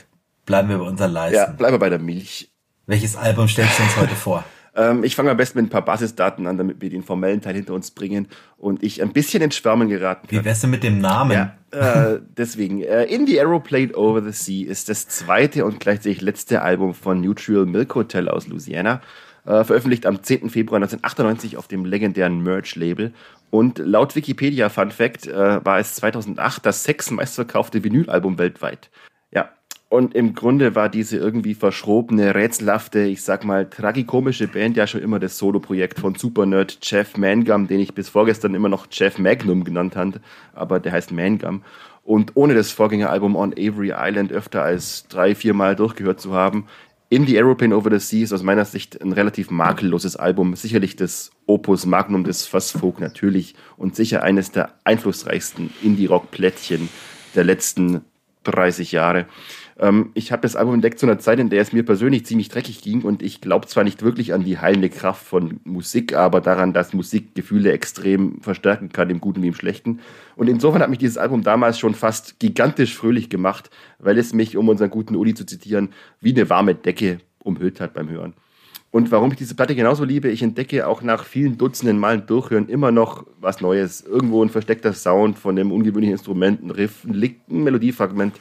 bleiben wir bei unserer Leistung. Ja, bleiben wir bei der Milch. Welches Album stellst du uns heute (laughs) vor? Ähm, ich fange am besten mit ein paar Basisdaten an, damit wir den formellen Teil hinter uns bringen und ich ein bisschen ins Schwärmen geraten kann. Wie wär's denn mit dem Namen? Ja, äh, (laughs) deswegen, äh, In the Aeroplane Over the Sea ist das zweite und gleichzeitig letzte Album von Neutral Milk Hotel aus Louisiana. Äh, veröffentlicht am 10. Februar 1998 auf dem legendären Merch-Label. Und laut Wikipedia Fun Fact äh, war es 2008 das sechs meistverkaufte Vinylalbum weltweit. Und im Grunde war diese irgendwie verschrobene, rätselhafte, ich sag mal, tragikomische Band ja schon immer das Soloprojekt von Supernerd Jeff Mangum, den ich bis vorgestern immer noch Jeff Magnum genannt habe, aber der heißt Mangum. Und ohne das Vorgängeralbum On Avery Island öfter als drei, vier Mal durchgehört zu haben, In the Aeroplane Over the Sea ist aus meiner Sicht ein relativ makelloses Album. Sicherlich das Opus Magnum des Fast Folk natürlich und sicher eines der einflussreichsten Indie-Rock-Plättchen der letzten 30 Jahre. Ähm, ich habe das Album entdeckt zu einer Zeit, in der es mir persönlich ziemlich dreckig ging und ich glaube zwar nicht wirklich an die heilende Kraft von Musik, aber daran, dass Musik Gefühle extrem verstärken kann, im Guten wie im Schlechten. Und insofern hat mich dieses Album damals schon fast gigantisch fröhlich gemacht, weil es mich, um unseren guten Uli zu zitieren, wie eine warme Decke umhüllt hat beim Hören. Und warum ich diese Platte genauso liebe, ich entdecke auch nach vielen Dutzenden Malen Durchhören immer noch was Neues. Irgendwo ein versteckter Sound von einem ungewöhnlichen Instrument, ein Riff, ein Melodiefragment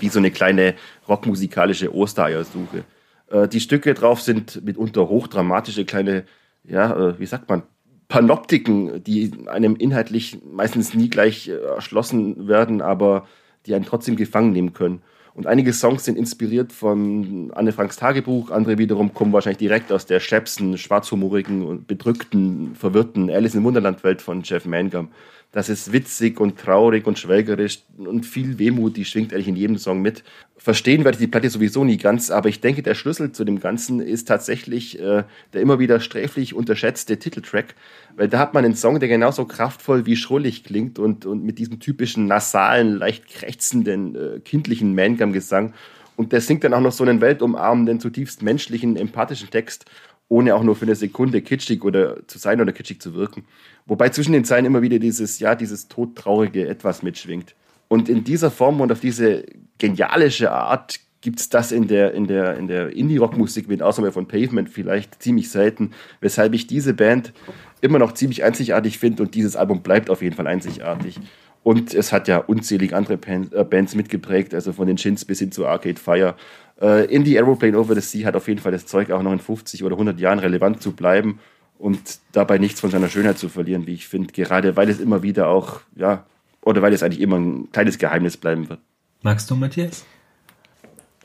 wie so eine kleine rockmusikalische Ostereiersuche. Äh, die Stücke drauf sind mitunter hochdramatische kleine, ja, äh, wie sagt man, Panoptiken, die einem inhaltlich meistens nie gleich äh, erschlossen werden, aber die einen trotzdem gefangen nehmen können. Und einige Songs sind inspiriert von Anne Franks Tagebuch, andere wiederum kommen wahrscheinlich direkt aus der schäpsen, schwarzhumorigen und bedrückten, verwirrten Alice in Wunderland-Welt von Jeff Mangum. Das ist witzig und traurig und schwelgerisch und viel Wehmut, die schwingt eigentlich in jedem Song mit. Verstehen werde ich die Platte sowieso nie ganz, aber ich denke, der Schlüssel zu dem Ganzen ist tatsächlich äh, der immer wieder sträflich unterschätzte Titeltrack, weil da hat man einen Song, der genauso kraftvoll wie schrullig klingt und, und mit diesem typischen nasalen, leicht krächzenden, äh, kindlichen Mangam-Gesang. Und der singt dann auch noch so einen weltumarmenden, zutiefst menschlichen, empathischen Text ohne auch nur für eine Sekunde kitschig oder zu sein oder kitschig zu wirken. Wobei zwischen den Zeilen immer wieder dieses, ja, dieses todtraurige Etwas mitschwingt. Und in dieser Form und auf diese genialische Art gibt es das in der, in der, in der Indie-Rock-Musik, mit Ausnahme von Pavement, vielleicht ziemlich selten, weshalb ich diese Band immer noch ziemlich einzigartig finde und dieses Album bleibt auf jeden Fall einzigartig. Und es hat ja unzählig andere äh, Bands mitgeprägt, also von den Shins bis hin zu Arcade Fire äh, Indie Aeroplane Over the Sea hat auf jeden Fall das Zeug, auch noch in 50 oder 100 Jahren relevant zu bleiben und dabei nichts von seiner Schönheit zu verlieren, wie ich finde, gerade weil es immer wieder auch, ja, oder weil es eigentlich immer ein kleines Geheimnis bleiben wird. Magst du, Matthias?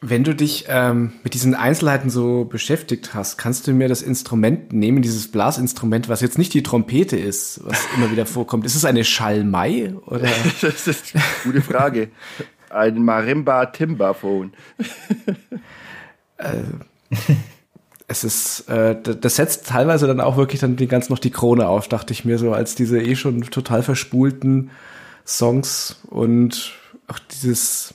Wenn du dich ähm, mit diesen Einzelheiten so beschäftigt hast, kannst du mir das Instrument nehmen, dieses Blasinstrument, was jetzt nicht die Trompete ist, was immer wieder vorkommt. Ist es eine Schalmei oder? (laughs) das ist eine gute Frage. Ein Marimba Timbaphone. äh, (laughs) es ist, äh, das setzt teilweise dann auch wirklich dann die ganz noch die Krone auf, dachte ich mir so, als diese eh schon total verspulten Songs und auch dieses,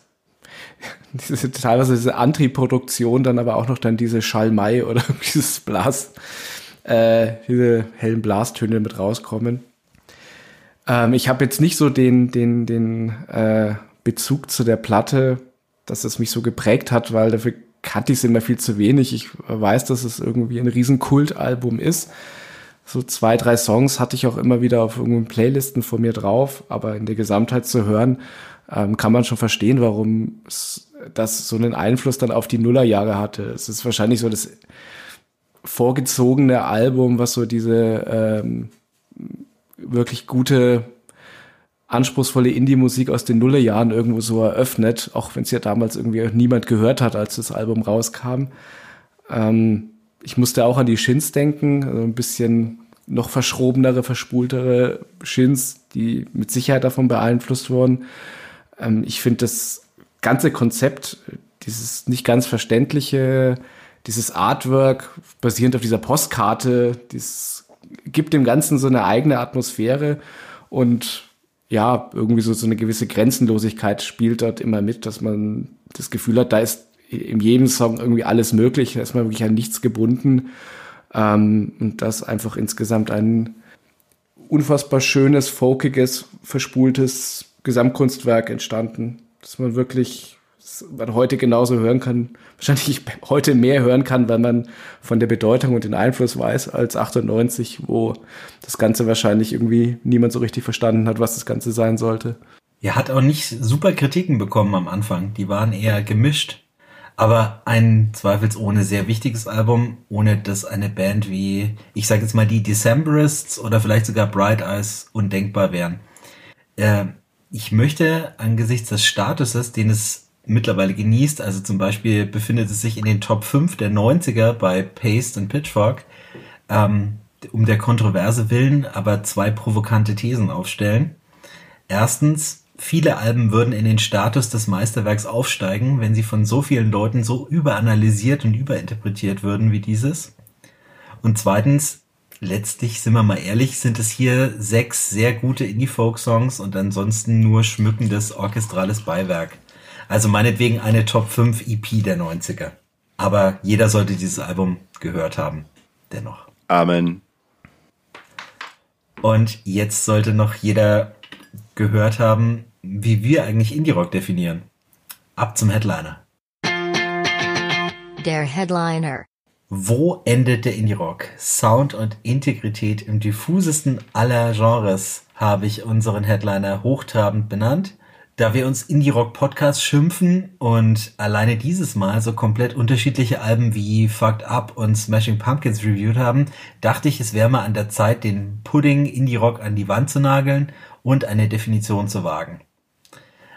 (laughs) diese, teilweise diese Antri-Produktion, dann aber auch noch dann diese Schalmei oder (laughs) dieses Blas, äh, diese hellen Blastöne mit rauskommen. Ähm, ich habe jetzt nicht so den, den, den äh, Bezug zu der Platte, dass es mich so geprägt hat, weil dafür kannte ich es immer viel zu wenig. Ich weiß, dass es irgendwie ein Riesenkultalbum ist. So zwei, drei Songs hatte ich auch immer wieder auf irgendeinen Playlisten vor mir drauf, aber in der Gesamtheit zu hören, ähm, kann man schon verstehen, warum das so einen Einfluss dann auf die Nullerjahre hatte. Es ist wahrscheinlich so das vorgezogene Album, was so diese ähm, wirklich gute anspruchsvolle Indie-Musik aus den Nullerjahren irgendwo so eröffnet, auch wenn es ja damals irgendwie niemand gehört hat, als das Album rauskam. Ähm, ich musste auch an die Shins denken, also ein bisschen noch verschrobenere, verspultere Shins, die mit Sicherheit davon beeinflusst wurden. Ähm, ich finde das ganze Konzept, dieses nicht ganz verständliche, dieses Artwork basierend auf dieser Postkarte, das gibt dem Ganzen so eine eigene Atmosphäre und ja, irgendwie so, so eine gewisse Grenzenlosigkeit spielt dort immer mit, dass man das Gefühl hat, da ist in jedem Song irgendwie alles möglich, da ist man wirklich an nichts gebunden. Ähm, und das einfach insgesamt ein unfassbar schönes, folkiges, verspultes Gesamtkunstwerk entstanden, dass man wirklich man heute genauso hören kann, wahrscheinlich heute mehr hören kann, weil man von der Bedeutung und den Einfluss weiß, als 98, wo das Ganze wahrscheinlich irgendwie niemand so richtig verstanden hat, was das Ganze sein sollte. Er hat auch nicht super Kritiken bekommen am Anfang. Die waren eher gemischt. Aber ein zweifelsohne sehr wichtiges Album, ohne dass eine Band wie, ich sage jetzt mal die Decemberists oder vielleicht sogar Bright Eyes undenkbar wären. Äh, ich möchte angesichts des Statuses, den es mittlerweile genießt. Also zum Beispiel befindet es sich in den Top 5 der 90er bei Paste und Pitchfork. Ähm, um der Kontroverse willen aber zwei provokante Thesen aufstellen. Erstens, viele Alben würden in den Status des Meisterwerks aufsteigen, wenn sie von so vielen Leuten so überanalysiert und überinterpretiert würden wie dieses. Und zweitens, letztlich, sind wir mal ehrlich, sind es hier sechs sehr gute Indie-Folk-Songs und ansonsten nur schmückendes orchestrales Beiwerk. Also meinetwegen eine Top 5 EP der 90er. Aber jeder sollte dieses Album gehört haben. Dennoch. Amen. Und jetzt sollte noch jeder gehört haben, wie wir eigentlich Indie-Rock definieren. Ab zum Headliner. Der Headliner. Wo endet der Indie-Rock? Sound und Integrität im diffusesten aller Genres habe ich unseren Headliner hochtrabend benannt. Da wir uns Indie-Rock-Podcasts schimpfen und alleine dieses Mal so komplett unterschiedliche Alben wie Fucked Up und Smashing Pumpkins reviewed haben, dachte ich, es wäre mal an der Zeit, den Pudding Indie-Rock an die Wand zu nageln und eine Definition zu wagen.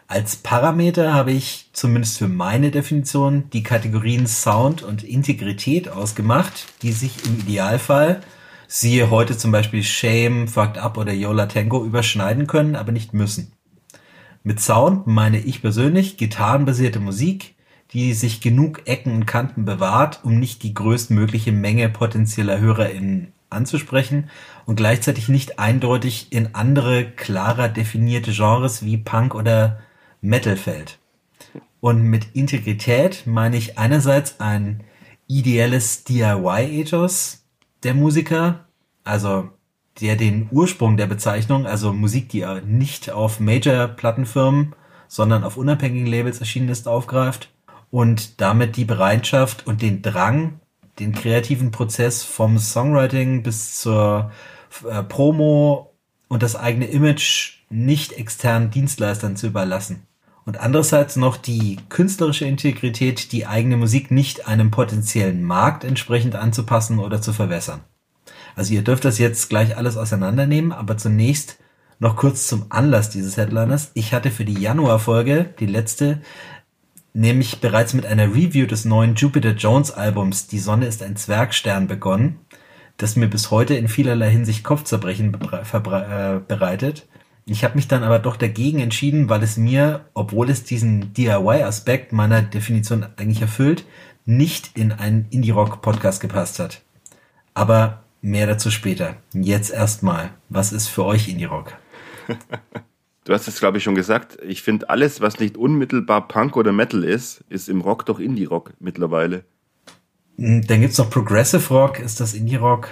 Als Parameter habe ich zumindest für meine Definition die Kategorien Sound und Integrität ausgemacht, die sich im Idealfall, siehe heute zum Beispiel Shame, Fucked Up oder Yola Tango, überschneiden können, aber nicht müssen. Mit Sound meine ich persönlich gitarrenbasierte Musik, die sich genug Ecken und Kanten bewahrt, um nicht die größtmögliche Menge potenzieller HörerInnen anzusprechen und gleichzeitig nicht eindeutig in andere, klarer definierte Genres wie Punk oder Metal fällt. Und mit Integrität meine ich einerseits ein ideelles DIY-Ethos der Musiker, also der den Ursprung der Bezeichnung, also Musik, die nicht auf Major-Plattenfirmen, sondern auf unabhängigen Labels erschienen ist, aufgreift und damit die Bereitschaft und den Drang, den kreativen Prozess vom Songwriting bis zur äh, Promo und das eigene Image nicht externen Dienstleistern zu überlassen. Und andererseits noch die künstlerische Integrität, die eigene Musik nicht einem potenziellen Markt entsprechend anzupassen oder zu verwässern. Also ihr dürft das jetzt gleich alles auseinandernehmen, aber zunächst noch kurz zum Anlass dieses Headliners. Ich hatte für die Januarfolge, die letzte, nämlich bereits mit einer Review des neuen Jupiter Jones Albums Die Sonne ist ein Zwergstern begonnen, das mir bis heute in vielerlei Hinsicht Kopfzerbrechen äh, bereitet. Ich habe mich dann aber doch dagegen entschieden, weil es mir, obwohl es diesen DIY-Aspekt meiner Definition eigentlich erfüllt, nicht in einen Indie-Rock-Podcast gepasst hat. Aber Mehr dazu später. Jetzt erstmal, was ist für euch Indie-Rock? (laughs) Du hast es, glaube ich, schon gesagt. Ich finde, alles, was nicht unmittelbar Punk oder Metal ist, ist im Rock doch Indie-Rock mittlerweile. Hm, dann gibt es noch Progressive Rock. Ist das Indie-Rock?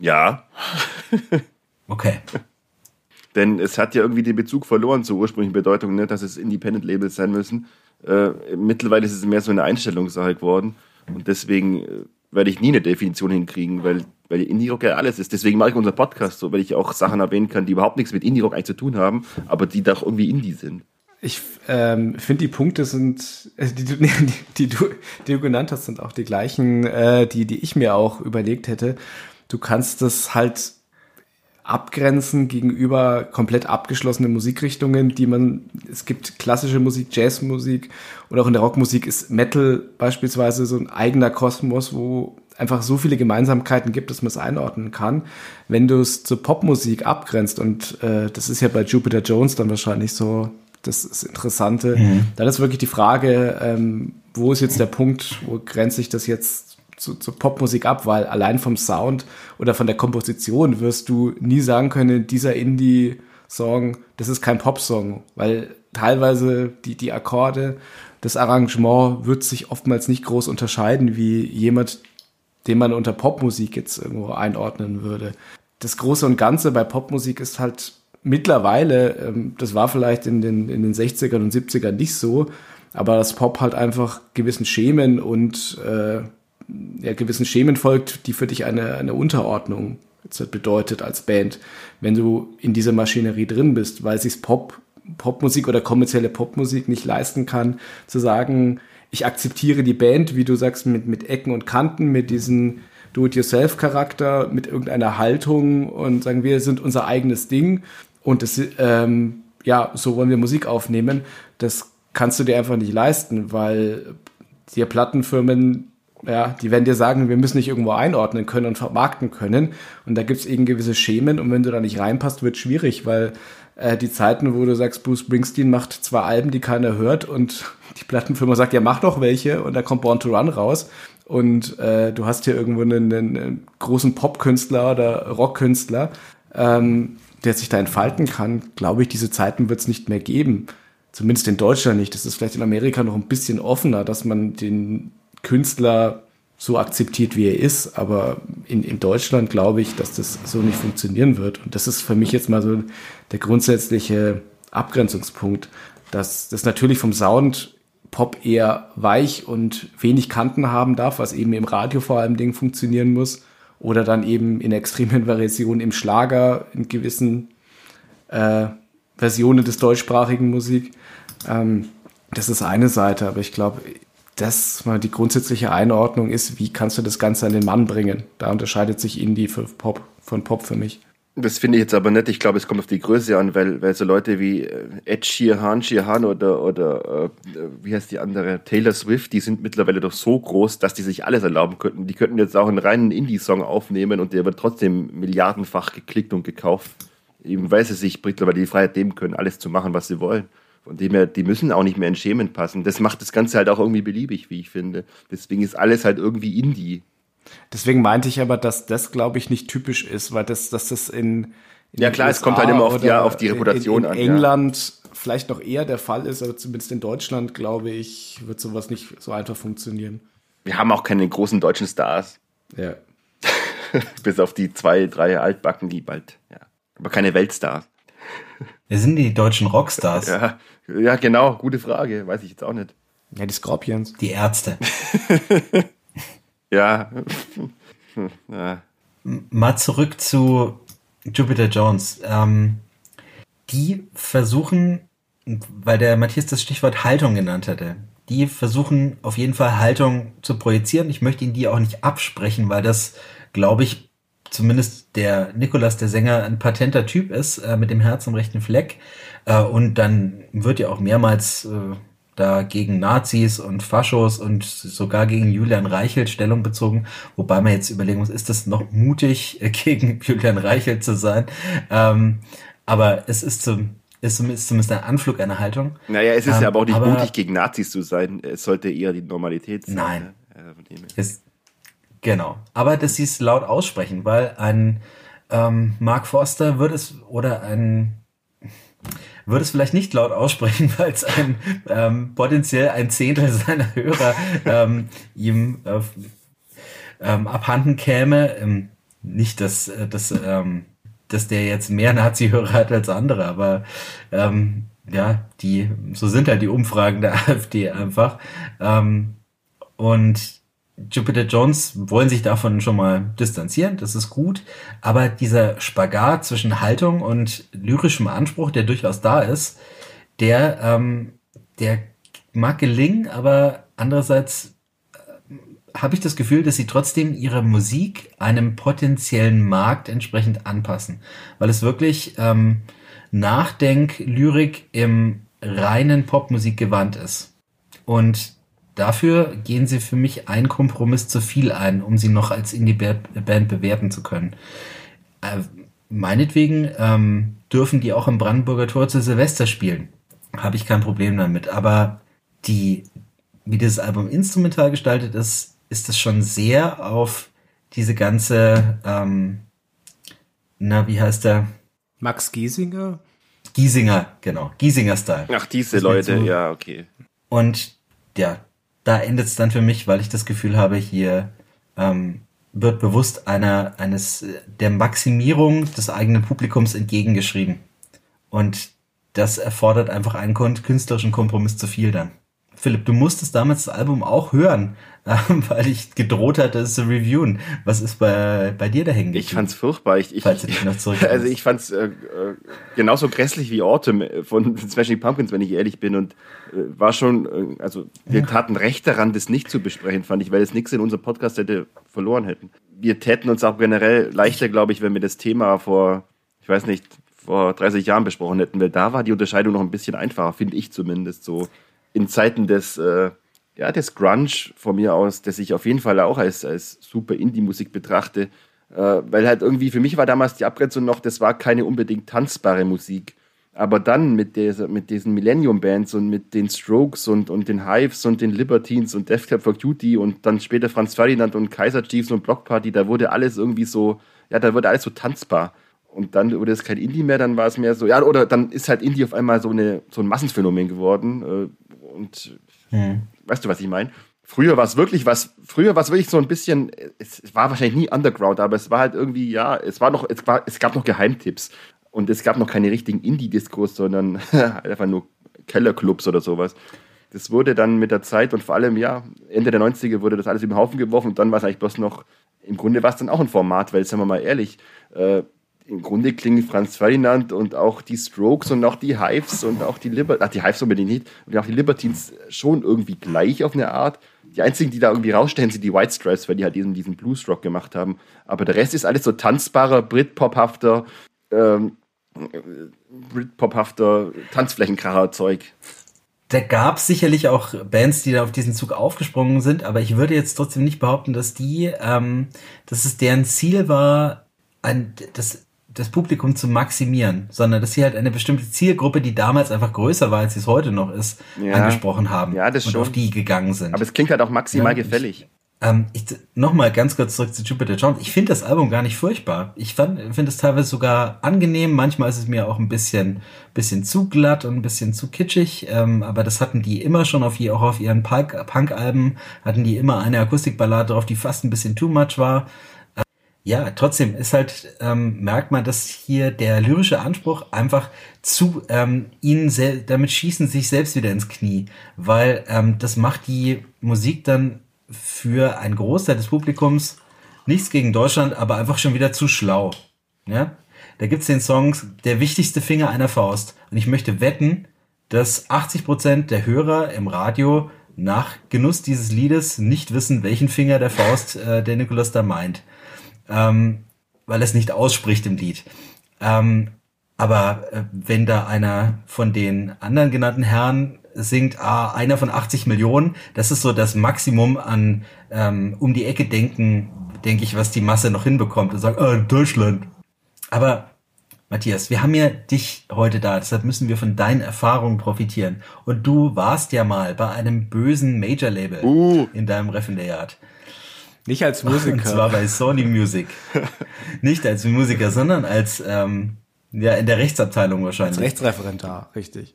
Ja. (laughs) okay. Denn es hat ja irgendwie den Bezug verloren zur ursprünglichen Bedeutung, ne, dass es Independent-Labels sein müssen. Äh, mittlerweile ist es mehr so eine Einstellungssache geworden. Und deswegen äh, werde ich nie eine Definition hinkriegen, weil weil Indie-Rock ja alles ist. Deswegen mache ich unseren Podcast so, weil ich auch Sachen erwähnen kann, die überhaupt nichts mit Indie-Rock eigentlich zu tun haben, aber die doch irgendwie Indie sind. Ich ähm, finde, die Punkte sind, äh, die, (laughs) die, die, du, die du genannt hast, sind auch die gleichen, äh, die, die ich mir auch überlegt hätte. Du kannst das halt abgrenzen gegenüber komplett abgeschlossenen Musikrichtungen, die man, es gibt klassische Musik, Jazzmusik und auch in der Rockmusik ist Metal beispielsweise so ein eigener Kosmos, wo einfach so viele Gemeinsamkeiten gibt, dass man es einordnen kann. Wenn du es zur Popmusik abgrenzt, und äh, das ist ja bei Jupiter Jones dann wahrscheinlich so das ist Interessante, mhm. dann ist wirklich die Frage, ähm, wo ist jetzt der Punkt, wo grenze ich das jetzt zu, zur Popmusik ab, weil allein vom Sound oder von der Komposition wirst du nie sagen können, dieser Indie-Song, das ist kein Popsong, weil teilweise die, die Akkorde, das Arrangement wird sich oftmals nicht groß unterscheiden, wie jemand, den man unter Popmusik jetzt irgendwo einordnen würde. Das Große und Ganze bei Popmusik ist halt mittlerweile, ähm, das war vielleicht in den, in den 60ern und 70ern nicht so, aber das Pop halt einfach gewissen Schemen und äh, ja, gewissen Schemen folgt, die für dich eine, eine Unterordnung bedeutet als Band, wenn du in dieser Maschinerie drin bist, weil sich Pop, Popmusik oder kommerzielle Popmusik nicht leisten kann, zu sagen, ich akzeptiere die Band, wie du sagst, mit, mit Ecken und Kanten, mit diesem Do-it-yourself-Charakter, mit irgendeiner Haltung und sagen, wir sind unser eigenes Ding und das, ähm, ja, so wollen wir Musik aufnehmen. Das kannst du dir einfach nicht leisten, weil die Plattenfirmen, ja, die werden dir sagen, wir müssen dich irgendwo einordnen können und vermarkten können. Und da gibt es eben gewisse Schemen und wenn du da nicht reinpasst, wird schwierig, weil äh, die Zeiten, wo du sagst, Bruce Springsteen macht zwei Alben, die keiner hört und die Plattenfirma sagt, ja, mach doch welche und da kommt Born to Run raus und äh, du hast hier irgendwo einen, einen großen Popkünstler oder Rockkünstler, ähm, der sich da entfalten kann, glaube ich, diese Zeiten wird es nicht mehr geben. Zumindest in Deutschland nicht. Das ist vielleicht in Amerika noch ein bisschen offener, dass man den Künstler so akzeptiert, wie er ist. Aber in, in Deutschland glaube ich, dass das so nicht funktionieren wird. Und das ist für mich jetzt mal so der grundsätzliche Abgrenzungspunkt, dass das natürlich vom Sound Pop eher weich und wenig Kanten haben darf, was eben im Radio vor allem Ding funktionieren muss. Oder dann eben in extremen Variationen im Schlager, in gewissen äh, Versionen des deutschsprachigen Musik. Ähm, das ist eine Seite, aber ich glaube, das mal die grundsätzliche Einordnung ist, wie kannst du das Ganze an den Mann bringen? Da unterscheidet sich Indie für Pop von Pop für mich. Das finde ich jetzt aber nicht. Ich glaube, es kommt auf die Größe an, weil, weil so Leute wie äh, Ed Sheeran, Sheeran oder, oder äh, wie heißt die andere, Taylor Swift, die sind mittlerweile doch so groß, dass die sich alles erlauben könnten. Die könnten jetzt auch einen reinen Indie-Song aufnehmen und der wird trotzdem milliardenfach geklickt und gekauft. Eben weil sie sich mittlerweile die Freiheit nehmen können, alles zu machen, was sie wollen. Von dem her, die müssen auch nicht mehr in Schemen passen. Das macht das Ganze halt auch irgendwie beliebig, wie ich finde. Deswegen ist alles halt irgendwie Indie. Deswegen meinte ich aber, dass das, glaube ich, nicht typisch ist, weil das, dass das in, in ja klar, USA es kommt halt immer auf die, auf die Reputation in, in an. In England ja. vielleicht noch eher der Fall ist, aber zumindest in Deutschland, glaube ich, wird sowas nicht so einfach funktionieren. Wir haben auch keine großen deutschen Stars. Ja. (laughs) Bis auf die zwei, drei Altbacken, die bald, ja. Aber keine Weltstars. Wer sind die deutschen Rockstars? Ja, ja, genau, gute Frage, weiß ich jetzt auch nicht. Ja, die Scorpions. Die Ärzte. (laughs) Ja. (laughs) ja. Mal zurück zu Jupiter Jones. Ähm, die versuchen, weil der Matthias das Stichwort Haltung genannt hatte, die versuchen auf jeden Fall Haltung zu projizieren. Ich möchte ihnen die auch nicht absprechen, weil das, glaube ich, zumindest der Nikolas, der Sänger, ein patenter Typ ist, äh, mit dem Herz am rechten Fleck. Äh, und dann wird ja auch mehrmals äh, da gegen Nazis und Faschos und sogar gegen Julian Reichelt Stellung bezogen, wobei man jetzt überlegen muss, ist das noch mutig, (laughs) gegen Julian Reichelt zu sein? Ähm, aber es ist zum, ist zumindest ein Anflug einer Haltung. Naja, es ist ähm, ja aber auch nicht aber, mutig, gegen Nazis zu sein. Es sollte eher die Normalität sein. Nein. Ne? Es, genau. Aber dass sie es laut aussprechen, weil ein ähm, Mark Forster wird es oder ein würde es vielleicht nicht laut aussprechen, (laughs) weil es ein ähm, potenziell ein Zehntel seiner Hörer ähm, ihm äh, ähm, abhanden käme. Ähm, nicht, dass, äh, dass, ähm, dass der jetzt mehr Nazi-Hörer hat als andere, aber ähm, ja, die, so sind halt die Umfragen der (laughs) AfD einfach. Und Jupiter Jones wollen sich davon schon mal distanzieren, das ist gut, aber dieser Spagat zwischen Haltung und lyrischem Anspruch, der durchaus da ist, der, ähm, der mag gelingen, aber andererseits äh, habe ich das Gefühl, dass sie trotzdem ihre Musik einem potenziellen Markt entsprechend anpassen, weil es wirklich ähm, Nachdenklyrik im reinen Popmusik gewandt ist. Und Dafür gehen sie für mich einen Kompromiss zu viel ein, um sie noch als Indie-Band bewerten zu können. Äh, meinetwegen ähm, dürfen die auch im Brandenburger Tor zu Silvester spielen. Habe ich kein Problem damit. Aber die, wie dieses Album instrumental gestaltet ist, ist es schon sehr auf diese ganze, ähm, na, wie heißt der? Max Giesinger? Giesinger, genau. Giesinger-Style. Ach, diese Leute, so. ja, okay. Und ja, da endet es dann für mich, weil ich das Gefühl habe, hier ähm, wird bewusst einer eines der Maximierung des eigenen Publikums entgegengeschrieben. Und das erfordert einfach einen künstlerischen Kompromiss zu viel dann. Philipp, du musstest damals das Album auch hören, (laughs) weil ich gedroht hatte, es zu reviewen. Was ist bei, bei dir da hängen Ich fand's furchtbar. Ich, ich, falls du dich noch zurück (laughs) also ich fand's äh, äh, genauso grässlich wie Autumn von (laughs) Smashing Pumpkins, wenn ich ehrlich bin. Und äh, war schon, äh, also wir ja. taten recht daran, das nicht zu besprechen, fand ich, weil es nichts in unserem Podcast hätte verloren hätten. Wir täten uns auch generell leichter, glaube ich, wenn wir das Thema vor, ich weiß nicht, vor 30 Jahren besprochen hätten, weil da war die Unterscheidung noch ein bisschen einfacher, finde ich zumindest so in Zeiten des, äh, ja, des Grunge von mir aus, das ich auf jeden Fall auch als, als super Indie-Musik betrachte, äh, weil halt irgendwie für mich war damals die Abgrenzung noch, das war keine unbedingt tanzbare Musik. Aber dann mit, dieser, mit diesen Millennium-Bands und mit den Strokes und, und den Hives und den Libertines und Death Club for Cutie und dann später Franz Ferdinand und Kaiser Chiefs und Block Party, da wurde alles irgendwie so, ja, da wurde alles so tanzbar. Und dann wurde es kein Indie mehr, dann war es mehr so, ja, oder dann ist halt Indie auf einmal so, eine, so ein Massenphänomen geworden. Äh, und hm. weißt du, was ich meine? Früher war es wirklich was, früher war es wirklich so ein bisschen, es, war wahrscheinlich nie Underground, aber es war halt irgendwie, ja, es war noch, es, war, es gab noch Geheimtipps und es gab noch keine richtigen Indie-Diskurs, sondern (laughs) einfach nur Kellerclubs oder sowas. Das wurde dann mit der Zeit und vor allem, ja, Ende der 90er wurde das alles den Haufen geworfen und dann war es eigentlich bloß noch, im Grunde war es dann auch ein Format, weil, sagen wir mal ehrlich, äh, im Grunde klingen Franz Ferdinand und auch die Strokes und auch die Hives und auch die Libertines, ach, die Hives unbedingt nicht, und auch die Libertines schon irgendwie gleich auf eine Art. Die einzigen, die da irgendwie rausstellen, sind die White Stripes, weil die halt diesen, diesen Blues-Rock gemacht haben. Aber der Rest ist alles so tanzbarer, Britpop-hafter, ähm, Britpop-hafter Tanzflächenkracher-Zeug. Da gab es sicherlich auch Bands, die da auf diesen Zug aufgesprungen sind, aber ich würde jetzt trotzdem nicht behaupten, dass die, ähm, dass es deren Ziel war, ein, das, das Publikum zu maximieren, sondern dass sie halt eine bestimmte Zielgruppe, die damals einfach größer war, als sie es heute noch ist, ja. angesprochen haben ja, das und schon. auf die gegangen sind. Aber es klingt halt auch maximal ja, gefällig. Ähm, ich, Nochmal ganz kurz zurück zu Jupiter Jones. Ich finde das Album gar nicht furchtbar. Ich finde es teilweise sogar angenehm. Manchmal ist es mir auch ein bisschen, bisschen zu glatt und ein bisschen zu kitschig. Ähm, aber das hatten die immer schon auf, auch auf ihren Punk-Alben. Hatten die immer eine Akustikballade drauf, die fast ein bisschen too much war. Ja, trotzdem ist halt, ähm, merkt man, dass hier der lyrische Anspruch einfach zu, ähm, ihnen, damit schießen sich selbst wieder ins Knie. Weil ähm, das macht die Musik dann für einen Großteil des Publikums nichts gegen Deutschland, aber einfach schon wieder zu schlau. Ja? Da gibt's den Song Der wichtigste Finger einer Faust. Und ich möchte wetten, dass 80 Prozent der Hörer im Radio nach Genuss dieses Liedes nicht wissen, welchen Finger der Faust äh, der Nikolaus da meint. Ähm, weil es nicht ausspricht im Lied. Ähm, aber äh, wenn da einer von den anderen genannten Herren singt, ah, einer von 80 Millionen. Das ist so das Maximum an ähm, um die Ecke denken, denke ich, was die Masse noch hinbekommt und sagt, ah, Deutschland. Aber Matthias, wir haben ja dich heute da, deshalb müssen wir von deinen Erfahrungen profitieren. Und du warst ja mal bei einem bösen Major-Label uh. in deinem Referendariat. Nicht als Musiker. Und zwar bei Sony Music. (laughs) Nicht als Musiker, sondern als ähm, ja in der Rechtsabteilung wahrscheinlich. Als Rechtsreferentar, richtig.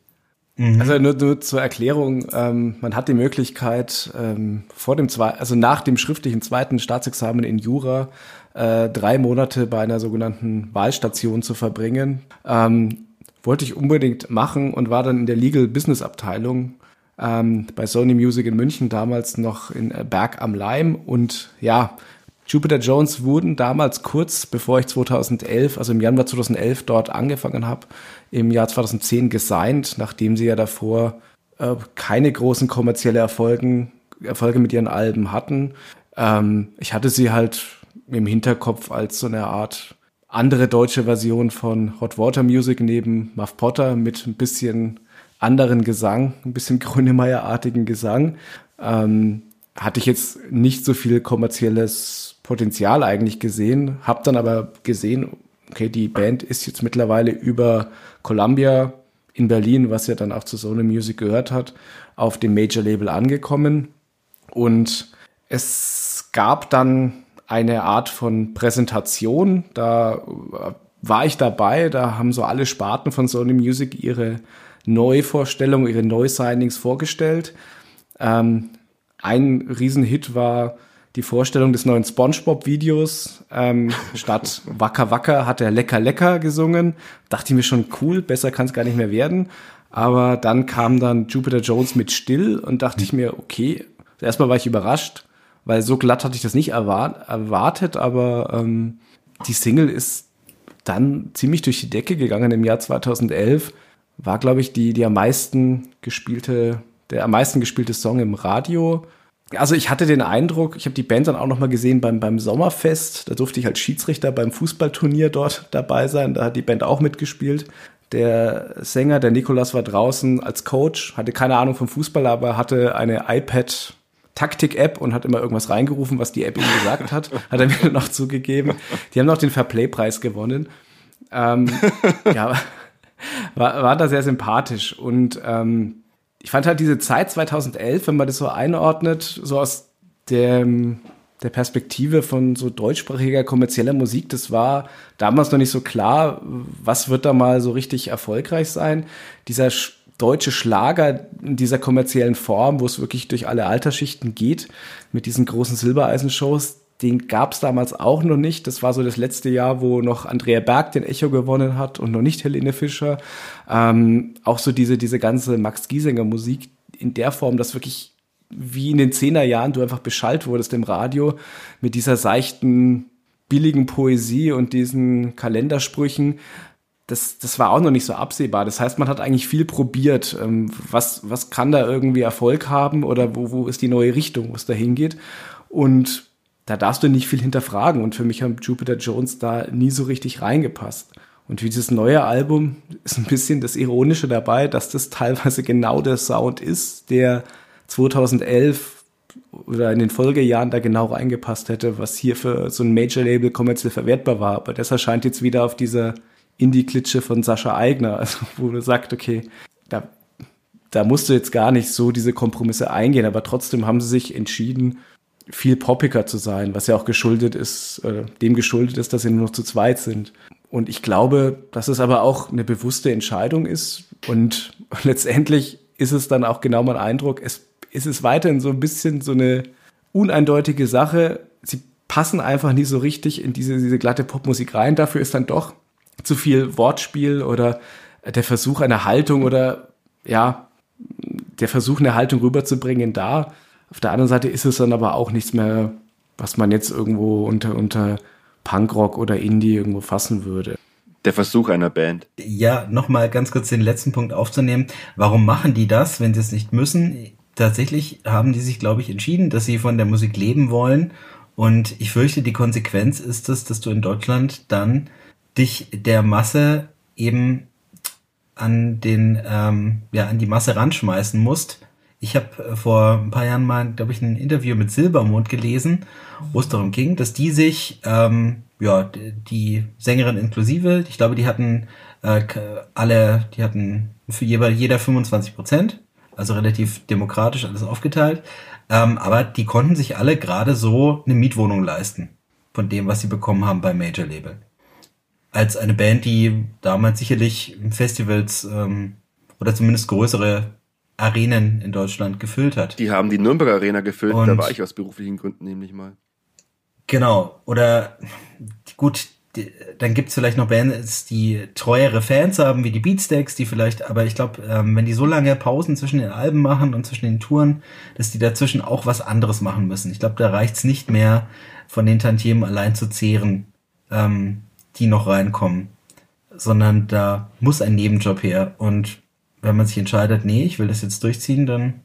Mhm. Also nur, nur zur Erklärung, ähm, man hat die Möglichkeit, ähm, vor dem zwei, also nach dem schriftlichen zweiten Staatsexamen in Jura äh, drei Monate bei einer sogenannten Wahlstation zu verbringen. Ähm, wollte ich unbedingt machen und war dann in der Legal Business Abteilung ähm, bei Sony Music in München, damals noch in äh, Berg am Leim. Und ja, Jupiter Jones wurden damals kurz, bevor ich 2011, also im Januar 2011 dort angefangen habe, im Jahr 2010 gesigned, nachdem sie ja davor äh, keine großen kommerzielle Erfolgen, Erfolge mit ihren Alben hatten. Ähm, ich hatte sie halt im Hinterkopf als so eine Art andere deutsche Version von Hot Water Music neben Muff Potter mit ein bisschen anderen Gesang, ein bisschen Grönemeyer-artigen Gesang. Ähm, hatte ich jetzt nicht so viel kommerzielles Potenzial eigentlich gesehen, habe dann aber gesehen, okay, die Band ist jetzt mittlerweile über Columbia in Berlin, was ja dann auch zu Sony Music gehört hat, auf dem Major Label angekommen und es gab dann eine Art von Präsentation, da war ich dabei, da haben so alle Sparten von Sony Music ihre Neuvorstellungen, ihre Neusignings vorgestellt. Ähm, ein Riesenhit war die Vorstellung des neuen SpongeBob-Videos. Ähm, (laughs) statt Wacker Wacker hat er Lecker Lecker gesungen. Dachte ich mir schon cool, besser kann es gar nicht mehr werden. Aber dann kam dann Jupiter Jones mit Still und dachte ich mir, okay, erstmal war ich überrascht, weil so glatt hatte ich das nicht erwart erwartet, aber ähm, die Single ist dann ziemlich durch die Decke gegangen im Jahr 2011. War, glaube ich, die, die am meisten gespielte, der am meisten gespielte Song im Radio also ich hatte den Eindruck, ich habe die Band dann auch noch mal gesehen beim, beim Sommerfest. Da durfte ich als Schiedsrichter beim Fußballturnier dort (laughs) dabei sein. Da hat die Band auch mitgespielt. Der Sänger, der Nikolas, war draußen als Coach, hatte keine Ahnung vom Fußball, aber hatte eine iPad Taktik-App und hat immer irgendwas reingerufen, was die App ihm gesagt hat. (laughs) Hat er mir noch zugegeben. Die haben noch den Fairplay-Preis gewonnen. Ähm, (laughs) ja, war, war da sehr sympathisch. Und ähm, ich fand halt diese Zeit 2011, wenn man das so einordnet, so aus der, der Perspektive von so deutschsprachiger kommerzieller Musik, das war damals noch nicht so klar, was wird da mal so richtig erfolgreich sein. Dieser deutsche Schlager in dieser kommerziellen Form, wo es wirklich durch alle Altersschichten geht, mit diesen großen Silbereisen-Shows, den gab es damals auch noch nicht. Das war so das letzte Jahr, wo noch Andrea Berg den Echo gewonnen hat und noch nicht Helene Fischer. Ähm, auch so diese, diese ganze Max Giesinger Musik in der Form, dass wirklich wie in den Zehnerjahren du einfach beschallt wurdest im Radio mit dieser seichten billigen Poesie und diesen Kalendersprüchen, das, das war auch noch nicht so absehbar. Das heißt, man hat eigentlich viel probiert. Ähm, was, was kann da irgendwie Erfolg haben oder wo, wo ist die neue Richtung, wo es da hingeht? Und da darfst du nicht viel hinterfragen. Und für mich haben Jupiter Jones da nie so richtig reingepasst. Und wie dieses neue Album ist ein bisschen das Ironische dabei, dass das teilweise genau der Sound ist, der 2011 oder in den Folgejahren da genau reingepasst hätte, was hier für so ein Major-Label kommerziell verwertbar war. Aber das erscheint jetzt wieder auf dieser Indie-Klitsche von Sascha Eigner, also (laughs) wo du sagst, okay, da, da musst du jetzt gar nicht so diese Kompromisse eingehen, aber trotzdem haben sie sich entschieden, viel poppiger zu sein, was ja auch geschuldet ist, äh, dem geschuldet ist, dass sie nur noch zu zweit sind. Und ich glaube, dass es aber auch eine bewusste Entscheidung ist. Und (laughs) letztendlich ist es dann auch genau mein Eindruck, es ist es weiterhin so ein bisschen so eine uneindeutige Sache. Sie passen einfach nicht so richtig in diese, diese glatte Popmusik rein. Dafür ist dann doch zu viel Wortspiel oder der Versuch einer Haltung oder ja, der Versuch, eine Haltung rüberzubringen da. Auf der anderen Seite ist es dann aber auch nichts mehr, was man jetzt irgendwo unter, unter Punkrock oder Indie irgendwo fassen würde. Der Versuch einer Band. Ja, nochmal ganz kurz den letzten Punkt aufzunehmen. Warum machen die das, wenn sie es nicht müssen? Tatsächlich haben die sich, glaube ich, entschieden, dass sie von der Musik leben wollen. Und ich fürchte, die Konsequenz ist es, dass du in Deutschland dann dich der Masse eben an den ähm, ja an die Masse ranschmeißen musst. Ich habe äh, vor ein paar Jahren mal, glaube ich, ein Interview mit Silbermond gelesen, wo es darum ging, dass die sich ähm, ja die Sängerin inklusive, ich glaube, die hatten äh, alle, die hatten für jeder, jeder 25 Prozent, also relativ demokratisch alles aufgeteilt, ähm, aber die konnten sich alle gerade so eine Mietwohnung leisten von dem, was sie bekommen haben beim Major Label. Als eine Band, die damals sicherlich Festivals ähm, oder zumindest größere Arenen in Deutschland gefüllt hat. Die haben die Nürnberger Arena gefüllt, Und da war ich aus beruflichen Gründen nämlich mal. Genau, oder gut, die, dann gibt's vielleicht noch Bands, die treuere Fans haben, wie die Beatsteaks, die vielleicht, aber ich glaube, ähm, wenn die so lange Pausen zwischen den Alben machen und zwischen den Touren, dass die dazwischen auch was anderes machen müssen. Ich glaube, da reicht's nicht mehr, von den Tantiemen allein zu zehren. Ähm, die noch reinkommen, sondern da muss ein Nebenjob her. Und wenn man sich entscheidet, nee, ich will das jetzt durchziehen, dann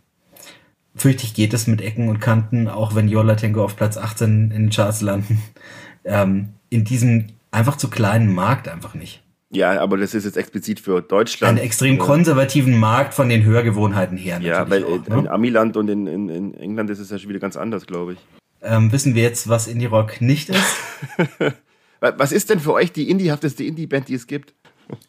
fürchte ich, geht es mit Ecken und Kanten, auch wenn Yola Tango auf Platz 18 in den Charts landen, (laughs) ähm, in diesem einfach zu kleinen Markt einfach nicht. Ja, aber das ist jetzt explizit für Deutschland. Einen extrem konservativen Markt von den Hörgewohnheiten her. Ja, weil auch, ne? in Amiland und in, in, in England ist es ja schon wieder ganz anders, glaube ich. Ähm, wissen wir jetzt, was Indie Rock nicht ist? (laughs) Was ist denn für euch die indiehafteste Indie-Band, die es gibt?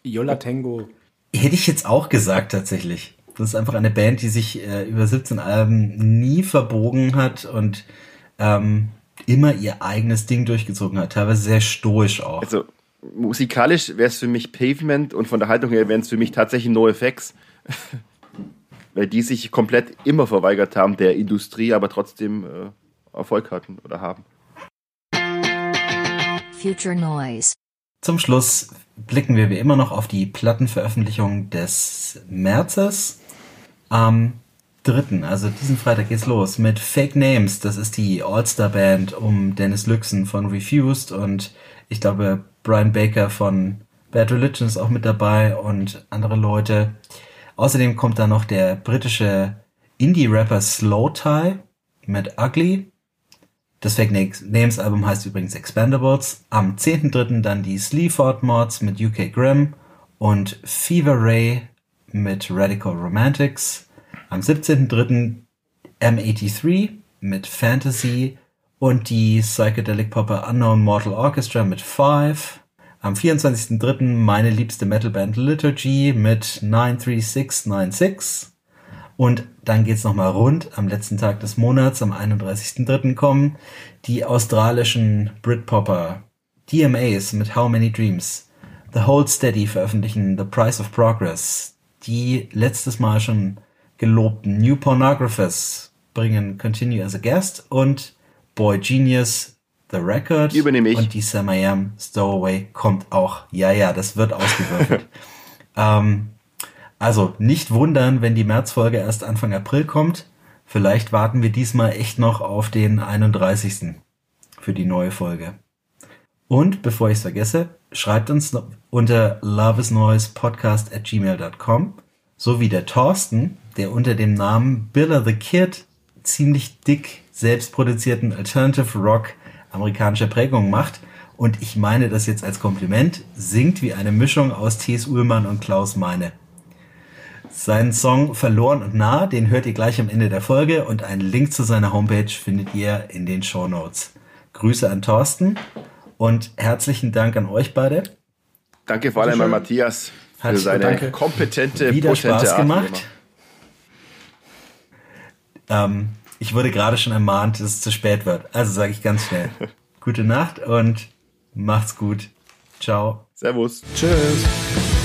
Yola Tango. Hätte ich jetzt auch gesagt, tatsächlich. Das ist einfach eine Band, die sich äh, über 17 Alben nie verbogen hat und ähm, immer ihr eigenes Ding durchgezogen hat. Teilweise sehr stoisch auch. Also musikalisch wäre es für mich Pavement und von der Haltung her wären es für mich tatsächlich NoFX. (laughs) Weil die sich komplett immer verweigert haben der Industrie, aber trotzdem äh, Erfolg hatten oder haben. Future Noise. Zum Schluss blicken wir wie immer noch auf die Plattenveröffentlichung des Märzes. Am 3., also diesen Freitag geht's los mit Fake Names. Das ist die All-Star-Band um Dennis Lüxen von Refused und ich glaube Brian Baker von Bad Religion ist auch mit dabei und andere Leute. Außerdem kommt da noch der britische Indie-Rapper Slow Tie mit Ugly. Das Fake Names Album heißt übrigens Expendables. Am 10.3. dann die Sleaford Mods mit UK Grimm und Fever Ray mit Radical Romantics. Am 17.3. M83 mit Fantasy und die Psychedelic Popper Unknown Mortal Orchestra mit Five. Am 24.3. meine liebste Metalband Liturgy mit 93696. Und dann geht's nochmal rund. Am letzten Tag des Monats, am 31.03. kommen die australischen Britpopper DMAs mit How Many Dreams. The Hold Steady veröffentlichen The Price of Progress. Die letztes Mal schon gelobten New Pornographers bringen Continue as a Guest und Boy Genius The Record übernehme ich. und die Sam I Am Stowaway kommt auch. Ja, ja, das wird ausgewürfelt. (laughs) ähm, also nicht wundern, wenn die Märzfolge erst Anfang April kommt. Vielleicht warten wir diesmal echt noch auf den 31. für die neue Folge. Und bevor ich es vergesse, schreibt uns unter loveisnoisepodcast at gmail.com sowie der Thorsten, der unter dem Namen Billa the Kid ziemlich dick selbstproduzierten Alternative Rock amerikanischer Prägung macht. Und ich meine das jetzt als Kompliment, singt wie eine Mischung aus T.S. Ullmann und Klaus Meine. Seinen Song Verloren und Nah, den hört ihr gleich am Ende der Folge und einen Link zu seiner Homepage findet ihr in den Show Notes. Grüße an Thorsten und herzlichen Dank an euch beide. Danke vor allem an Matthias für Hat seine danke. kompetente, wieder Spaß gemacht. Ähm, ich wurde gerade schon ermahnt, dass es zu spät wird. Also sage ich ganz schnell. (laughs) Gute Nacht und macht's gut. Ciao. Servus. Tschüss.